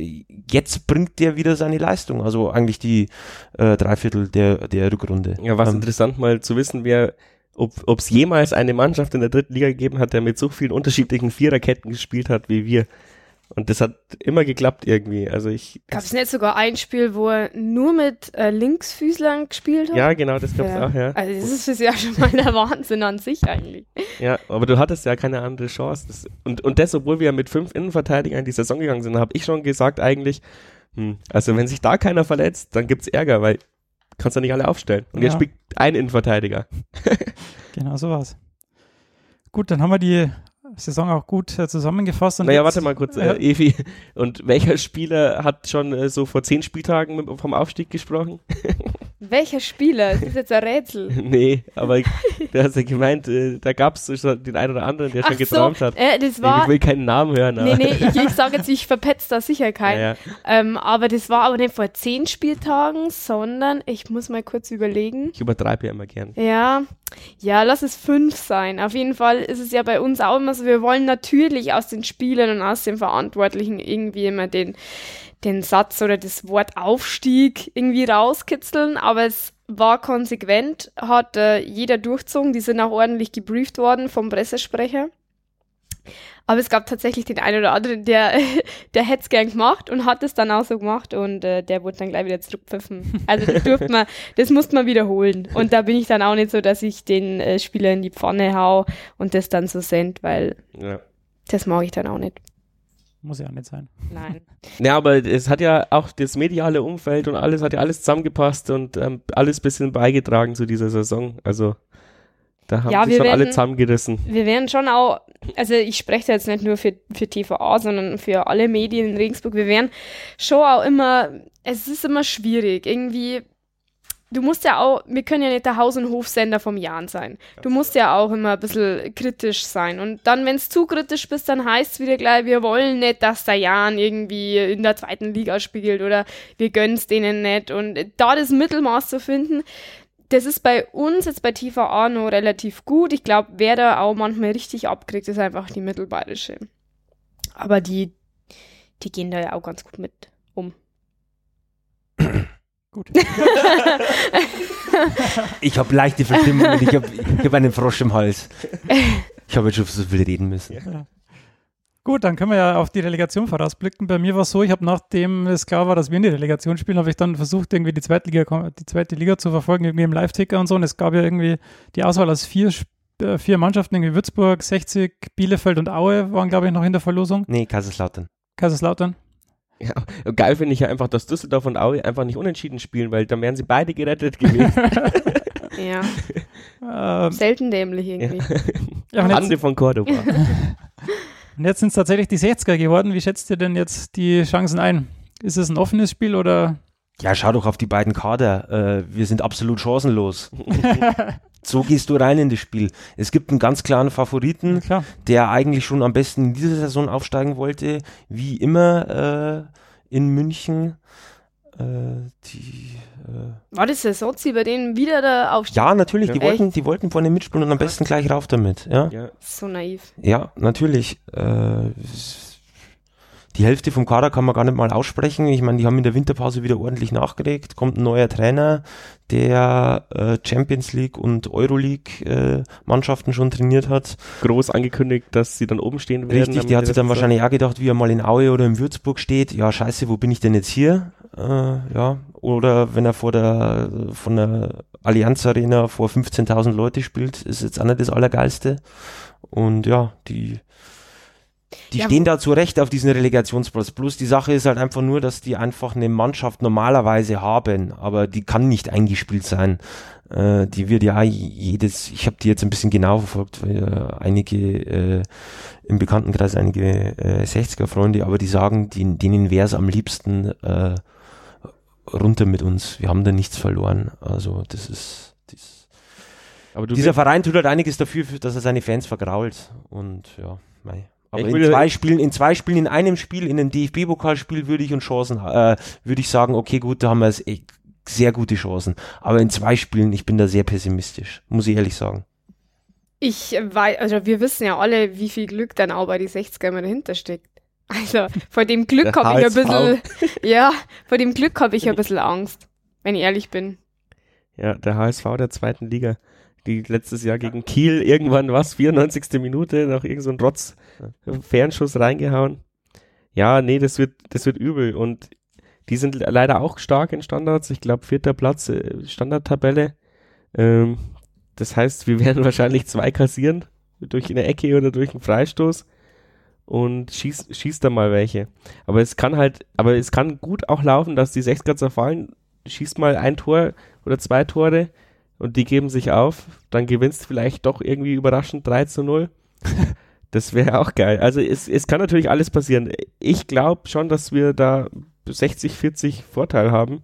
jetzt bringt der wieder seine Leistung, also eigentlich die äh, Dreiviertel der, der Rückrunde. Ja, was ähm, interessant mal zu wissen wäre, ob es jemals eine Mannschaft in der dritten Liga gegeben hat, der mit so vielen unterschiedlichen Viererketten gespielt hat wie wir. Und das hat immer geklappt irgendwie. Also ich. Gab es nicht sogar ein Spiel, wo er nur mit äh, Linksfüßlern gespielt hat? Ja, genau, das gab es ja. auch, ja. Also das ist ja schon mal der Wahnsinn an sich eigentlich. Ja, aber du hattest ja keine andere Chance. Das, und, und das, obwohl wir ja mit fünf Innenverteidigern in die Saison gegangen sind, habe ich schon gesagt eigentlich, hm, also wenn sich da keiner verletzt, dann gibt's Ärger, weil kannst du nicht alle aufstellen. Und ja. jetzt spielt ein Innenverteidiger. <laughs> genau so war's. Gut, dann haben wir die Saison auch gut äh, zusammengefasst. Und naja, warte mal kurz, äh, Evi. Und welcher Spieler hat schon äh, so vor zehn Spieltagen vom Aufstieg gesprochen? <laughs> Welcher Spieler? Das ist jetzt ein Rätsel. <laughs> nee, aber der hat ja gemeint, äh, da gab es den einen oder anderen, der Ach schon geträumt so, hat. Äh, das war, ich will keinen Namen hören. Aber. Nee, nee, ich, ich sage jetzt, ich verpetze da sicher keinen. Ja, ja. ähm, aber das war aber nicht vor zehn Spieltagen, sondern ich muss mal kurz überlegen. Ich übertreibe ja immer gern. Ja, ja, lass es fünf sein. Auf jeden Fall ist es ja bei uns auch immer so, wir wollen natürlich aus den Spielern und aus den Verantwortlichen irgendwie immer den den Satz oder das Wort Aufstieg irgendwie rauskitzeln, aber es war konsequent, hat äh, jeder durchzogen, die sind auch ordentlich gebrieft worden vom Pressesprecher. Aber es gab tatsächlich den einen oder anderen, der, <laughs> der hätte es gern gemacht und hat es dann auch so gemacht und äh, der wurde dann gleich wieder zurückpfiffen. Also das durfte man, das musste man wiederholen. Und da bin ich dann auch nicht so, dass ich den äh, Spieler in die Pfanne hau und das dann so send, weil ja. das mag ich dann auch nicht. Muss ja auch nicht sein. Nein. <laughs> Ja, aber es hat ja auch das mediale Umfeld und alles hat ja alles zusammengepasst und ähm, alles bisschen beigetragen zu dieser Saison. Also da haben ja, sich schon werden, alle zusammengerissen. Wir werden schon auch, also ich spreche jetzt nicht nur für, für TVA, sondern für alle Medien in Regensburg, wir werden schon auch immer, es ist immer schwierig, irgendwie du musst ja auch, wir können ja nicht der Haus- und Hofsender vom Jan sein. Du musst ja auch immer ein bisschen kritisch sein. Und dann, wenn es zu kritisch bist, dann heißt es wieder gleich, wir wollen nicht, dass der Jan irgendwie in der zweiten Liga spielt oder wir gönnen es denen nicht. Und da das Mittelmaß zu finden, das ist bei uns jetzt bei TVA noch relativ gut. Ich glaube, wer da auch manchmal richtig abkriegt, ist einfach die mittelbayerische. Aber die, die gehen da ja auch ganz gut mit um. <coughs> Gut. <laughs> ich habe leichte Verstimmung und ich habe hab einen Frosch im Hals. Ich habe jetzt schon so viel reden müssen. Ja. Gut, dann können wir ja auf die Relegation vorausblicken. Bei mir war es so, ich habe nachdem es klar war, dass wir in die Relegation spielen, habe ich dann versucht, irgendwie die zweite Liga, die zweite Liga zu verfolgen, irgendwie im Live-Ticker und so. Und es gab ja irgendwie die Auswahl aus vier, äh, vier Mannschaften, irgendwie Würzburg, 60, Bielefeld und Aue waren, glaube ich, noch in der Verlosung. Nee, Kaiserslautern. Kaiserslautern. Ja, geil finde ich ja einfach, dass Düsseldorf und Aue einfach nicht unentschieden spielen, weil dann wären sie beide gerettet gewesen. <laughs> ja. <laughs> Ähm, Selten dämlich irgendwie. Ja. ja Ande von Cordoba. <laughs> und jetzt sind es tatsächlich die 60er geworden. Wie schätzt ihr denn jetzt die Chancen ein? Ist es ein offenes Spiel oder? Ja, schau doch auf die beiden Kader. Äh, wir sind absolut chancenlos. So gehst du rein in das Spiel. Es gibt einen ganz klaren Favoriten, ja, der eigentlich schon am besten in dieser Saison aufsteigen wollte, wie immer äh, in München. Äh, die, äh War das der Sozi, bei denen wieder der Aufstieg? Ja, natürlich, ja. Die, wollten, die wollten vorne mitspielen und am besten gleich rauf damit. Ja. ja. So naiv. Ja, natürlich. Äh, die Hälfte vom Kader kann man gar nicht mal aussprechen. Ich meine, die haben in der Winterpause wieder ordentlich nachgelegt. Kommt ein neuer Trainer, der äh, Champions League und Euroleague äh, Mannschaften schon trainiert hat. Groß angekündigt, dass sie dann oben stehen werden. Richtig, der hat sich dann wahrscheinlich auch gedacht, wie er mal in Aue oder in Würzburg steht. Ja, scheiße, wo bin ich denn jetzt hier? Äh, ja, oder wenn er vor der von der Allianz Arena vor 15.000 Leute spielt, ist jetzt auch nicht das Allergeilste. Und ja, die die ja, stehen da zu Recht auf diesen Relegationsplatz. Plus die Sache ist halt einfach nur, dass die einfach eine Mannschaft normalerweise haben, aber die kann nicht eingespielt sein. Äh, die wird ja jedes, ich habe die jetzt ein bisschen genau verfolgt, weil äh, einige äh, im Bekanntenkreis, einige äh, 60er-Freunde, aber die sagen, die, denen wäre es am liebsten äh, runter mit uns. Wir haben da nichts verloren. Also das ist das dieser Verein tut halt einiges dafür, dass er seine Fans vergrault und ja, mei. Aber in zwei Spielen, in zwei Spielen, in einem Spiel, in einem DFB-Pokalspiel würde ich und Chancen, äh, würde ich sagen, okay, gut, da haben wir es sehr gute Chancen. Aber in zwei Spielen, ich bin da sehr pessimistisch, muss ich ehrlich sagen. Ich weiß, also wir wissen ja alle, wie viel Glück dann auch bei die 60er immer dahinter steckt. Also vor dem Glück habe ich ein bisschen, ja, vor dem Glück habe ich ein bisschen Angst, wenn ich ehrlich bin. Ja, der HSV der zweiten Liga die letztes Jahr gegen Kiel irgendwann was, 94. Minute, noch irgendein so Rotz, Fernschuss reingehauen. Ja, nee, das wird, das wird übel und die sind leider auch stark in Standards. Ich glaube, vierter Platz, äh, Standardtabelle. Ähm, das heißt, wir <laughs> werden wahrscheinlich zwei kassieren, durch eine Ecke oder durch einen Freistoß und schießt schieß da mal welche. Aber es kann halt, aber es kann gut auch laufen, dass die 60er zerfallen, schießt mal ein Tor oder zwei Tore, und die geben sich auf, dann gewinnst du vielleicht doch irgendwie überraschend 3 zu 0. <laughs> das wäre auch geil. Also es, es kann natürlich alles passieren. Ich glaube schon, dass wir da 60, 40 Vorteil haben.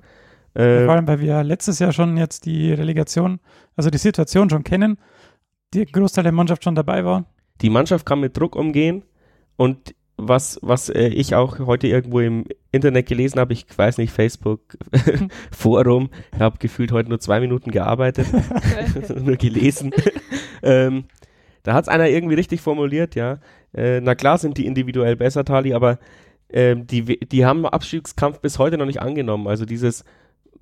Äh, Vor allem, weil wir letztes Jahr schon jetzt die Relegation, also die Situation schon kennen, die Großteil der Mannschaft schon dabei war. Die Mannschaft kann mit Druck umgehen und was, was äh, ich auch heute irgendwo im Internet gelesen habe, ich weiß nicht, Facebook, <laughs> Forum, ich habe gefühlt heute nur zwei Minuten gearbeitet, <laughs> <laughs> nur gelesen. ähm, da hat es einer irgendwie richtig formuliert, ja. Äh, na klar sind die individuell besser, Tali, aber ähm, die, die haben Abstiegskampf bis heute noch nicht angenommen. Also dieses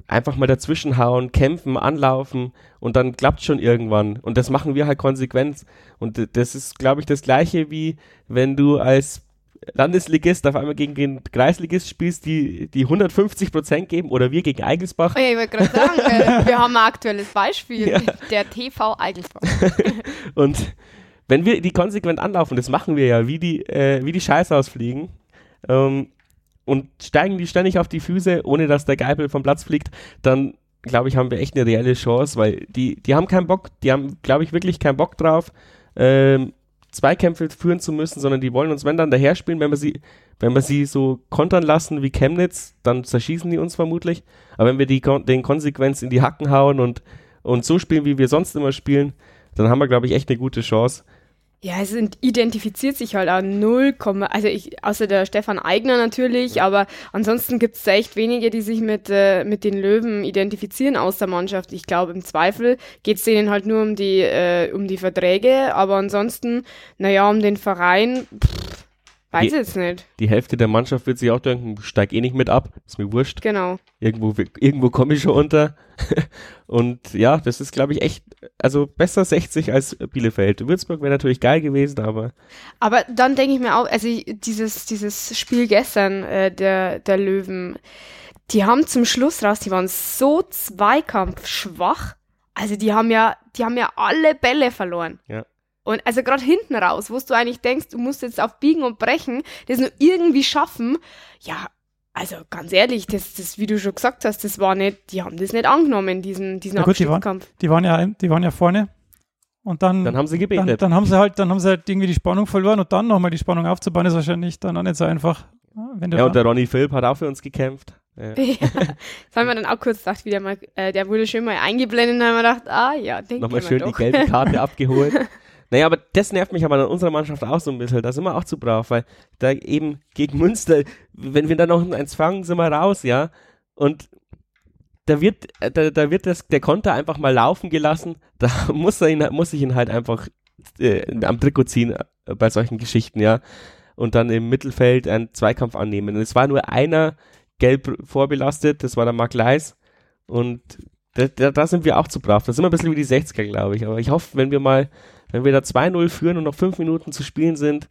einfach mal dazwischenhauen, kämpfen, anlaufen und dann klappt schon irgendwann. Und das machen wir halt konsequent. Und das ist, glaube ich, das gleiche wie wenn du als Landesligist auf einmal gegen den Kreisligist spielst, die, die 150 Prozent geben oder wir gegen Eigelsbach. Oh, ich wollte gerade sagen, äh, <laughs> wir haben ein aktuelles Beispiel, ja. der TV Eigelsbach. <laughs> und wenn wir die konsequent anlaufen, das machen wir ja, wie die, äh, wie die Scheiße ausfliegen, ähm, und steigen die ständig auf die Füße, ohne dass der Geipel vom Platz fliegt, dann glaube ich, haben wir echt eine reelle Chance, weil die, die haben keinen Bock, die haben, glaube ich, wirklich keinen Bock drauf, ähm, Zweikämpfe führen zu müssen, sondern die wollen uns, wenn dann daher spielen, wenn wir sie, wenn wir sie so kontern lassen wie Chemnitz, dann zerschießen die uns vermutlich. Aber wenn wir die, den Konsequenz in die Hacken hauen und, und so spielen, wie wir sonst immer spielen, dann haben wir, glaube ich, echt eine gute Chance. Ja, es identifiziert sich halt auch null, also ich, außer der Stefan Eigner natürlich, aber ansonsten gibt es echt wenige, die sich mit, äh, mit den Löwen identifizieren aus der Mannschaft. Ich glaube, im Zweifel geht es denen halt nur um die, äh, um die Verträge, aber ansonsten, naja, um den Verein, pff, weiß ich jetzt nicht. Die Hälfte der Mannschaft wird sich auch denken, steig eh nicht mit ab, ist mir wurscht. Genau. Irgendwo, irgendwo komme ich schon unter. <laughs> Und ja, das ist, glaube ich, echt, also besser 60 als Bielefeld. Würzburg wäre natürlich geil gewesen, aber. Aber dann denke ich mir auch, also dieses, dieses Spiel gestern äh, der, der Löwen, die haben zum Schluss raus, die waren so zweikampfschwach. Also die haben ja, die haben ja alle Bälle verloren. Ja. Und also gerade hinten raus, wo du eigentlich denkst, du musst jetzt auf Biegen und Brechen das nur irgendwie schaffen. Ja, also ganz ehrlich, das, das, wie du schon gesagt hast, das war nicht, die haben das nicht angenommen, diesen, diesen ja gut, die waren, die waren, ja, die waren ja vorne. Und dann, dann haben sie gebetet. Dann, dann, haben sie halt, dann haben sie halt irgendwie die Spannung verloren und dann nochmal die Spannung aufzubauen, ist wahrscheinlich dann auch nicht so einfach. ja, und der Ronny Philipp hat auch für uns gekämpft. Ja. <laughs> ja. Das haben wir dann auch kurz gedacht, wieder mal, äh, der wurde schön mal eingeblendet und dann haben wir gedacht, ah ja, denke Nochmal schön doch. die gelbe Karte <laughs> abgeholt. Naja, aber das nervt mich aber an unserer Mannschaft auch so ein bisschen. Da sind wir auch zu brav, weil da eben gegen Münster, wenn wir dann noch eins fangen, sind wir raus, ja. Und da wird, da, da wird das, der Konter einfach mal laufen gelassen. <laughs> Da muss, er ihn, muss ich ihn halt einfach äh, am Trikot ziehen äh, bei solchen Geschichten, ja. Und dann im Mittelfeld einen Zweikampf annehmen. Und es war nur einer gelb vorbelastet, das war der Mark Leis. Und da, da, da sind wir auch zu brav. Das sind wir ein bisschen wie die 60er, glaube ich. Aber ich hoffe, wenn wir mal wenn wir da 2-0 führen und noch 5 Minuten zu spielen sind,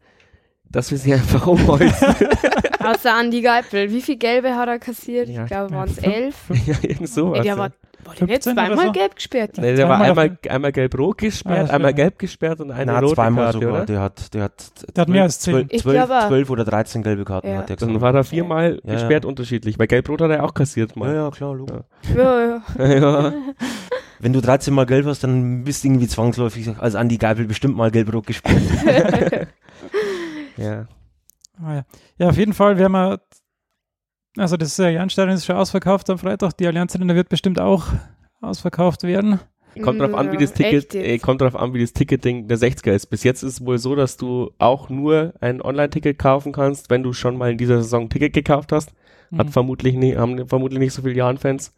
dass wir sie einfach umholzen. <laughs> Außer Andi Geipel. Wie viel Gelbe hat er kassiert? Ja, ich glaube, waren es 11. Ja, irgend sowas. Ey, der war, war der nicht zweimal so? gelb gesperrt? Nee, der war einmal, einmal gelb-rot gesperrt, ah, einmal gelb gesperrt und eine Na, rote zweimal Karte, sogar. Oder? Der hat, der hat, der hat mehr als 10. 12, 12, 12 oder 13 gelbe Karten ja. hat er Dann war er viermal ja. gesperrt unterschiedlich. Bei gelb-rot hat er auch kassiert mal. Ja, ja, klar, logisch. Ja, ja. <laughs> <laughs> Wenn du 13 Mal gelb hast, dann bist du irgendwie zwangsläufig als Andi Geipel bestimmt mal gelb-rot gespielt. <laughs> ja. Ah, ja. Ja, auf jeden Fall werden wir, also das äh, Jahrenstadion ist schon ausverkauft am Freitag, die Allianz Arena wird bestimmt auch ausverkauft werden. Kommt drauf an, wie das Ticket, äh, kommt drauf an, wie das Ticketing der 60er ist. Bis jetzt ist es wohl so, dass du auch nur ein Online-Ticket kaufen kannst, wenn du schon mal in dieser Saison ein Ticket gekauft hast. Hat mhm. vermutlich nie, haben vermutlich nicht so viele Jahren-Fans.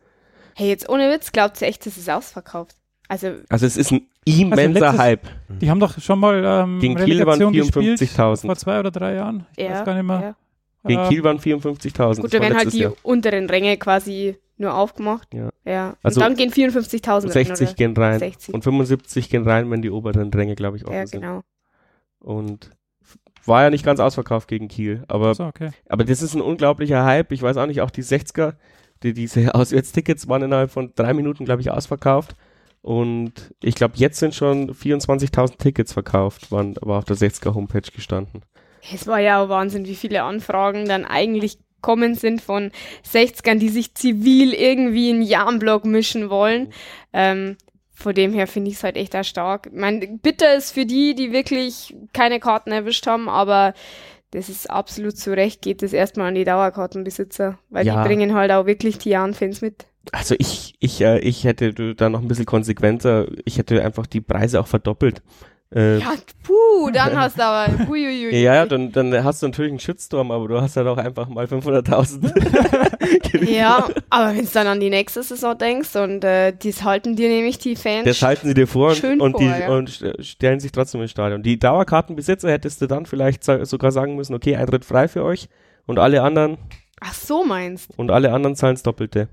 Hey, jetzt ohne Witz, glaubt ihr echt, dass es ausverkauft? Also, also es ist ein immenser also Hype. Die haben doch schon mal ähm, Gegen Kiel waren 54.000. Vor zwei oder drei Jahren. Ich ja, weiß gar nicht mehr. Ja. Gegen Kiel waren 54.000. Gut, da werden halt die Jahr. unteren Ränge quasi nur aufgemacht. Ja. ja. Also und dann gehen 54.000 60 rein, gehen rein. 60. Und 75 gehen rein, wenn die oberen Ränge, glaube ich, offen ja, sind. Ja, genau. Und war ja nicht ganz ausverkauft gegen Kiel. Aber, so, okay. aber das ist ein unglaublicher Hype. Ich weiß auch nicht, auch die 60er die, diese <laughs> Auswärtstickets waren innerhalb von drei Minuten, glaube ich, ausverkauft. Und ich glaube, jetzt sind schon 24.000 Tickets verkauft, waren aber auf der 60er Homepage gestanden. Es war ja auch Wahnsinn, wie viele Anfragen dann eigentlich kommen sind von 60ern, die sich zivil irgendwie in Jahrenblock mischen wollen. Ähm, von dem her finde ich es halt echt stark. Ich meine, bitter ist für die, die wirklich keine Karten erwischt haben, aber das ist absolut zu Recht, geht das erstmal an die Dauerkartenbesitzer, weil ja. die bringen halt auch wirklich die Jahren-Fans mit. Also ich, ich, äh, ich hätte da noch ein bisschen konsequenter, ich hätte einfach die Preise auch verdoppelt. Äh, ja, puh, dann hast du aber, huiuiui. Ja, ja, dann, dann hast du natürlich einen Shitstorm, aber du hast halt auch einfach mal 500.000. <laughs> ja, aber wenn du dann an die nächste Saison denkst und äh, das halten dir nämlich die Fans Das halten sie dir vor und, und, vor, die, ja. und stellen sich trotzdem ins Stadion. Die Dauerkartenbesitzer hättest du dann vielleicht sogar sagen müssen, okay, Eintritt frei für euch und alle anderen. Ach so meinst. Und alle anderen zahlen das Doppelte.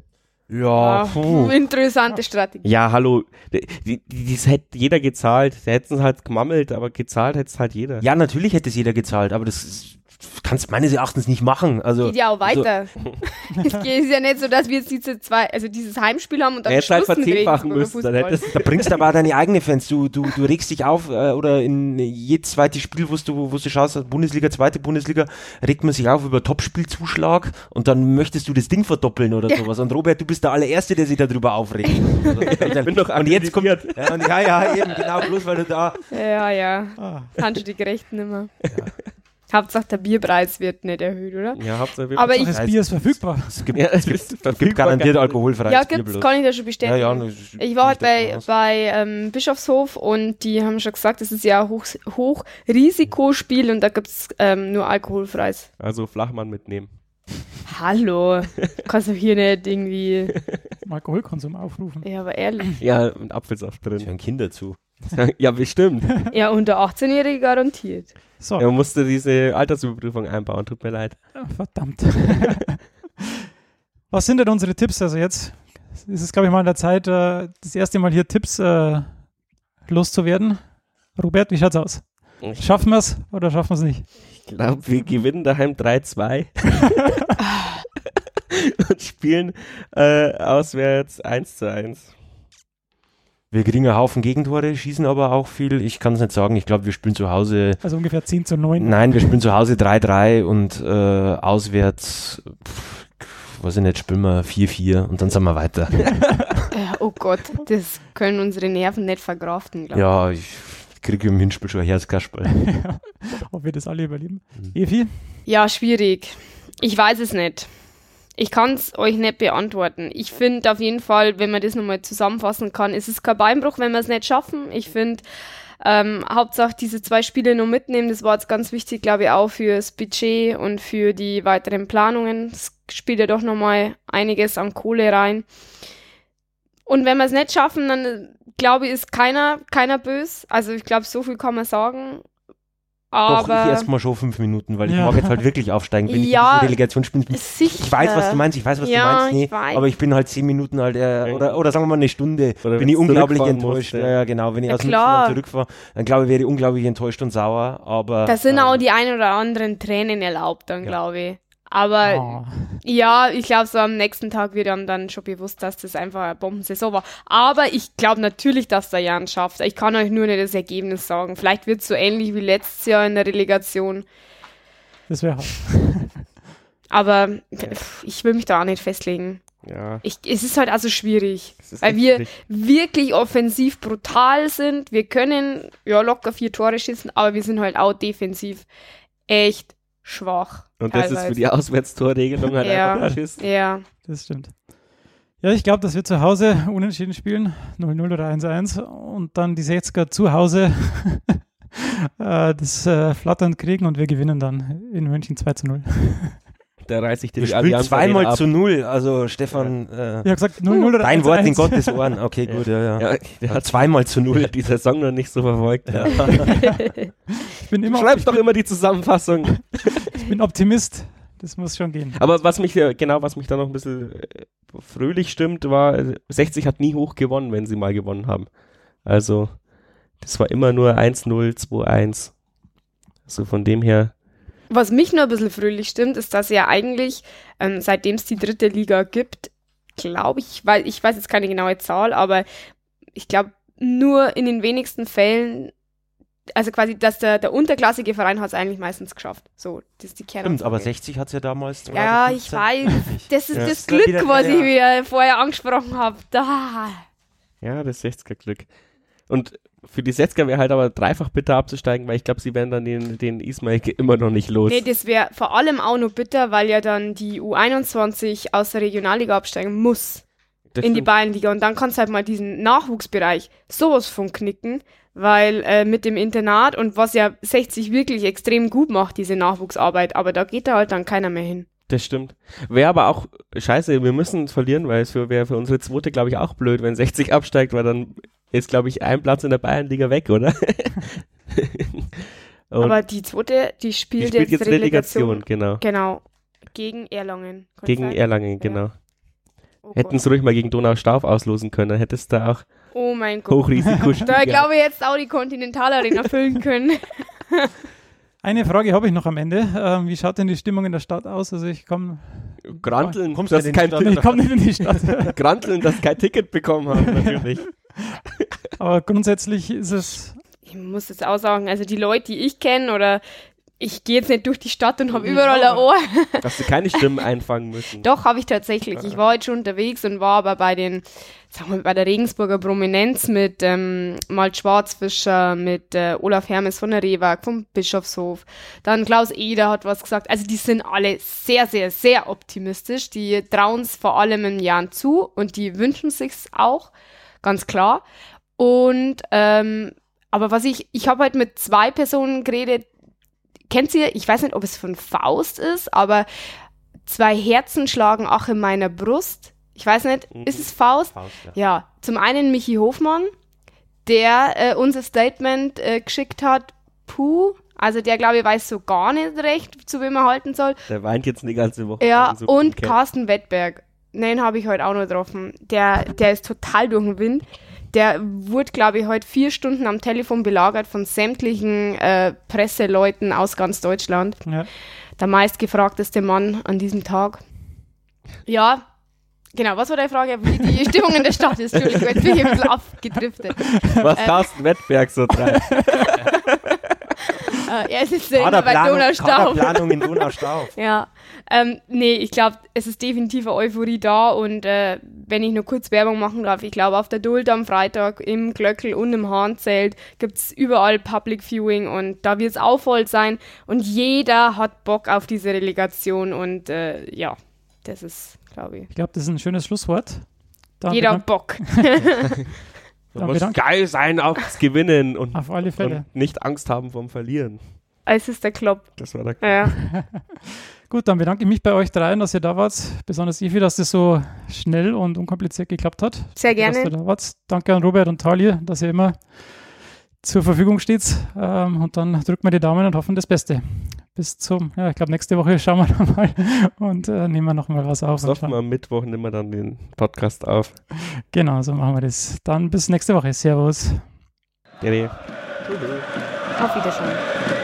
Ja, puh. <laughs> interessante Strategie. Ja, hallo, die, die, das hätte jeder gezahlt. Da hätten es halt gemammelt, aber gezahlt hätte es halt jeder. Ja, natürlich hätte es jeder gezahlt, aber das ist kannst meines Erachtens nicht machen. Also, Geht ja auch weiter. So. <laughs> es ist ja nicht so, dass wir jetzt diese zwei, also dieses Heimspiel haben und dann Hättest halt verzehnfachen müssen. Dann hättest da bringst du aber deine eigenen Fans. Du, du, du regst dich auf äh, oder in jedes zweite Spiel, wo du, wo du schaust, Bundesliga, zweite Bundesliga, regt man sich auf über Topspielzuschlag und dann möchtest du das Ding verdoppeln oder sowas. Und Robert, du bist der allererste, der sich darüber aufregt. Also, <laughs> ich bin doch und jetzt kommt, ja, und, ja, ja, eben, genau, bloß weil du da. Ja, ja. Ah. Kannst du die Gerechten immer. Ja. Hauptsache der Bierpreis wird nicht erhöht, oder? Ja, Hauptsache wird Aber ich, das Bier ist verfügbar. Es gibt, ja, es gibt, es gibt garantiert alkoholfreies ja, Bier. Ja, gibt's, kann ich das schon bestätigen. Ja, ja, ich war halt bei, bei ähm, Bischofshof und die haben schon gesagt, das ist ja ein Hoch, Hochrisikospiel und da gibt es ähm, nur alkoholfreies. Also Flachmann mitnehmen. Hallo, <laughs> kannst du hier nicht irgendwie Alkoholkonsum aufrufen. Ja, aber ehrlich. Ja, ein Apfelsaft drin. Ich hören Kinder zu. <laughs> ja, bestimmt. Ja, unter 18-Jährige garantiert. So. Er musste diese Altersüberprüfung einbauen, tut mir leid. verdammt. <laughs> Was sind denn unsere Tipps? Also jetzt ist es, glaube ich, mal an der Zeit, äh, das erste Mal hier Tipps äh, loszuwerden. Robert, wie schaut's aus? Schaffen wir es oder schaffen wir es nicht? Ich glaube, wir gewinnen daheim 3-2 <laughs> <laughs> und spielen äh, auswärts 1 zu 1. Wir kriegen einen Haufen Gegentore, schießen aber auch viel. Ich kann es nicht sagen. Ich glaube, wir spielen zu Hause. Also ungefähr 10 zu 9. Nein, wir spielen zu Hause 3-3 und äh, auswärts, pff, weiß ich nicht, spielen wir 4-4 und dann sind wir weiter. ja, <laughs> <laughs> oh Gott, das können unsere Nerven nicht verkraften, glaube ich. Ja, ich kriege im Hinspiel schon ein Herzkasperl. <laughs> Ob wir das alle überleben. Mhm. Evi? Ja, schwierig. Ich weiß es nicht. Ich kann es euch nicht beantworten. Ich finde auf jeden Fall, wenn man das nochmal zusammenfassen kann, ist es kein Beinbruch, wenn wir es nicht schaffen. Ich finde, ähm, Hauptsache diese zwei Spiele noch mitnehmen, das war jetzt ganz wichtig, glaube ich, auch fürs Budget und für die weiteren Planungen. Es spielt ja doch nochmal einiges an Kohle rein. Und wenn wir es nicht schaffen, dann glaube ich, ist keiner, keiner böse. Also ich glaube, so viel kann man sagen. Aber Doch, ich erstmal schon fünf Minuten, weil ich mag jetzt halt wirklich aufsteigen, wenn ja, ich in Relegation spiele. Ich weiß, was du meinst, ich weiß, was ja, du meinst, nee, aber ich bin halt zehn Minuten halt, äh, oder, oder sagen wir mal eine Stunde, oder bin ich unglaublich enttäuscht. Ja, ja, genau, wenn ich ja, aus dem zurückfahre, dann glaube ich, wäre ich unglaublich enttäuscht und sauer, aber... Da sind äh, auch die ein oder anderen Tränen erlaubt dann, glaube ich. Aber oh. ja, ich glaube, so am nächsten Tag wird einem dann schon bewusst, dass das einfach eine Bombensaison war. Aber ich glaube natürlich, dass der Jan schafft. Ich kann euch nur nicht das Ergebnis sagen. Vielleicht wird es so ähnlich wie letztes Jahr in der Relegation. Das wäre hart. <laughs> Aber ich will mich da auch nicht festlegen. Ja. Ich, es ist halt also schwierig, weil wir schwierig. wirklich offensiv brutal sind. Wir können ja locker vier Tore schießen, aber wir sind halt auch defensiv echt schwach. Und teilweise. das ist für die Auswärtstorregelung halt ja, einfach Schiss. Ja. Das stimmt. Ja, ich glaube, dass wir zu Hause unentschieden spielen, 0-0 oder 1-1 und dann die 60er zu Hause <laughs> äh, das äh, Flattern kriegen und wir gewinnen dann in München 2 0. <laughs> Da reiße ich dir die Allianz zweimal zu null. Also Stefan, ja. Äh, habe gesagt 0-0 oder Dein Wort in Gottes Ohren. Okay, gut, ja, ja. ja der hat zweimal zu null <laughs> die Saison noch nicht so verfolgt. Ja. <laughs> ich bin immer du schreibst doch immer die Zusammenfassung. <laughs> ich bin Optimist. Das muss schon gehen. Aber was mich genau, was mich da noch ein bisschen äh, fröhlich stimmt, war, 60 hat nie hoch gewonnen, wenn sie mal gewonnen haben. Also, das war immer nur 1-0, 2-1. Also von dem her was mich nur ein bisschen fröhlich stimmt, ist, dass ja eigentlich, ähm, seitdem es die dritte Liga gibt, glaube ich, weil ich weiß jetzt keine genaue Zahl, aber ich glaube, nur in den wenigsten Fällen, also quasi, dass der, der unterklassige Verein hat es eigentlich meistens geschafft. So, das ist die Kern. Stimmt, aber 60 hat es ja damals. Ja, ich weiß. Das ist ja. das Glück, was ich mir vorher angesprochen habe. Da. Ja, das 60er Glück. Und für die Setzger wäre halt aber dreifach bitter abzusteigen, weil ich glaube, sie wären dann den, den Ismail immer noch nicht los. Nee, das wäre vor allem auch nur bitter, weil ja dann die U21 aus der Regionalliga absteigen muss das in die Bayernliga. Und dann kannst du halt mal diesen Nachwuchsbereich sowas von knicken, weil äh, mit dem Internat und was ja 60 wirklich extrem gut macht, diese Nachwuchsarbeit, aber da geht da halt dann keiner mehr hin. Das stimmt. Wäre aber auch scheiße, wir müssen verlieren, weil es wäre für unsere zweite, glaube ich, auch blöd, wenn 60 absteigt, weil dann ist, glaube ich, ein Platz in der Bayernliga weg, oder? <laughs> aber die zweite, die spielt, die spielt jetzt, jetzt Relegation. Relegation. Genau. Genau. Gegen Erlangen. Gegen Erlangen, genau. Oh Hätten sie ruhig mal gegen Donaustauf auslosen können, hättest du auch oh mein Gott. Hochrisiko <laughs> Da glaube ich jetzt auch die Kontinentalarena füllen können. <laughs> Eine Frage habe ich noch am Ende. Ähm, wie schaut denn die Stimmung in der Stadt aus? Also ich komme. Granteln, kommst das kein Ich komme nicht in die Stadt. Granteln, dass kein Ticket bekommen haben, natürlich. Aber grundsätzlich ist es. Ich muss jetzt auch sagen, also die Leute, die ich kenne oder ich gehe jetzt nicht durch die Stadt und habe überall ein Ohr. <laughs> Hast du keine Stimmen einfangen müssen? Doch, habe ich tatsächlich. Ich war heute schon unterwegs und war aber bei den, sagen wir, bei der Regensburger Prominenz mit ähm, Malt Schwarzfischer, mit äh, Olaf Hermes von der Rewag, vom Bischofshof. Dann Klaus Eder hat was gesagt. Also die sind alle sehr, sehr, sehr optimistisch. Die trauen es vor allem im Jahren zu und die wünschen sich's auch, ganz klar. Und ähm, aber was ich, ich habe halt mit zwei Personen geredet, kennt ihr, ich weiß nicht, ob es von Faust ist, aber zwei Herzen schlagen auch in meiner Brust. Ich weiß nicht, mhm. ist es Faust? Faust ja. ja. zum einen Michi Hofmann, der äh, unser Statement äh, geschickt hat, puh, also der, glaube ich, weiß so gar nicht recht, zu wem er halten soll. Der weint jetzt die ganze Woche. Ja, so und Carsten Wettberg. Den habe ich heute auch noch getroffen. Der, der ist total durch den Wind der wurde, glaube ich, heute vier Stunden am Telefon belagert von sämtlichen äh, Presseleuten aus ganz Deutschland. Ja. Der meistgefragteste Mann an diesem Tag. Ja, genau. Was war deine Frage? Wie die <laughs> Stimmung in der Stadt ist? Entschuldigung, jetzt bin ich ein bisschen <laughs> abgedriftet. Was ähm, Carsten Wettberg so treibt. <laughs> äh, er ist jetzt immer bei Donaustauf. Planung in Donaustauf. <laughs> ja. Ähm, nee, ich glaube, es ist definitiv eine Euphorie da und äh, wenn ich nur kurz Werbung machen darf, ich glaube, auf der Duld am Freitag im Glöckel und im Hahnzelt gibt es überall Public Viewing und da wird es auch voll sein und jeder hat Bock auf diese Relegation und äh, ja, das ist, glaube ich. Ich glaube, das ist ein schönes Schlusswort. Da jeder hat Bock. <laughs> <laughs> Man muss geil sein aufs Gewinnen und, auf alle Fälle. und nicht Angst haben vom Verlieren. Es ist der Klopp. Das war der Klopp. Ja. <laughs> Gut, dann bedanke ich mich bei euch dreien, dass ihr da wart. Besonders Ivi, dass das so schnell und unkompliziert geklappt hat. Sehr gerne. Dass ihr da wart. Danke an Robert und Talia, dass ihr immer zur Verfügung steht. Ähm, und dann drücken wir die Daumen und hoffen das Beste. Bis zum, ja, ich glaube, nächste Woche schauen wir <laughs> nochmal und äh, nehmen wir nochmal was auf. Hoffen wir am Mittwoch nehmen wir dann den Podcast auf. Genau, so machen wir das. Dann bis nächste Woche. Servus. Gerne. Auf Wiedersehen.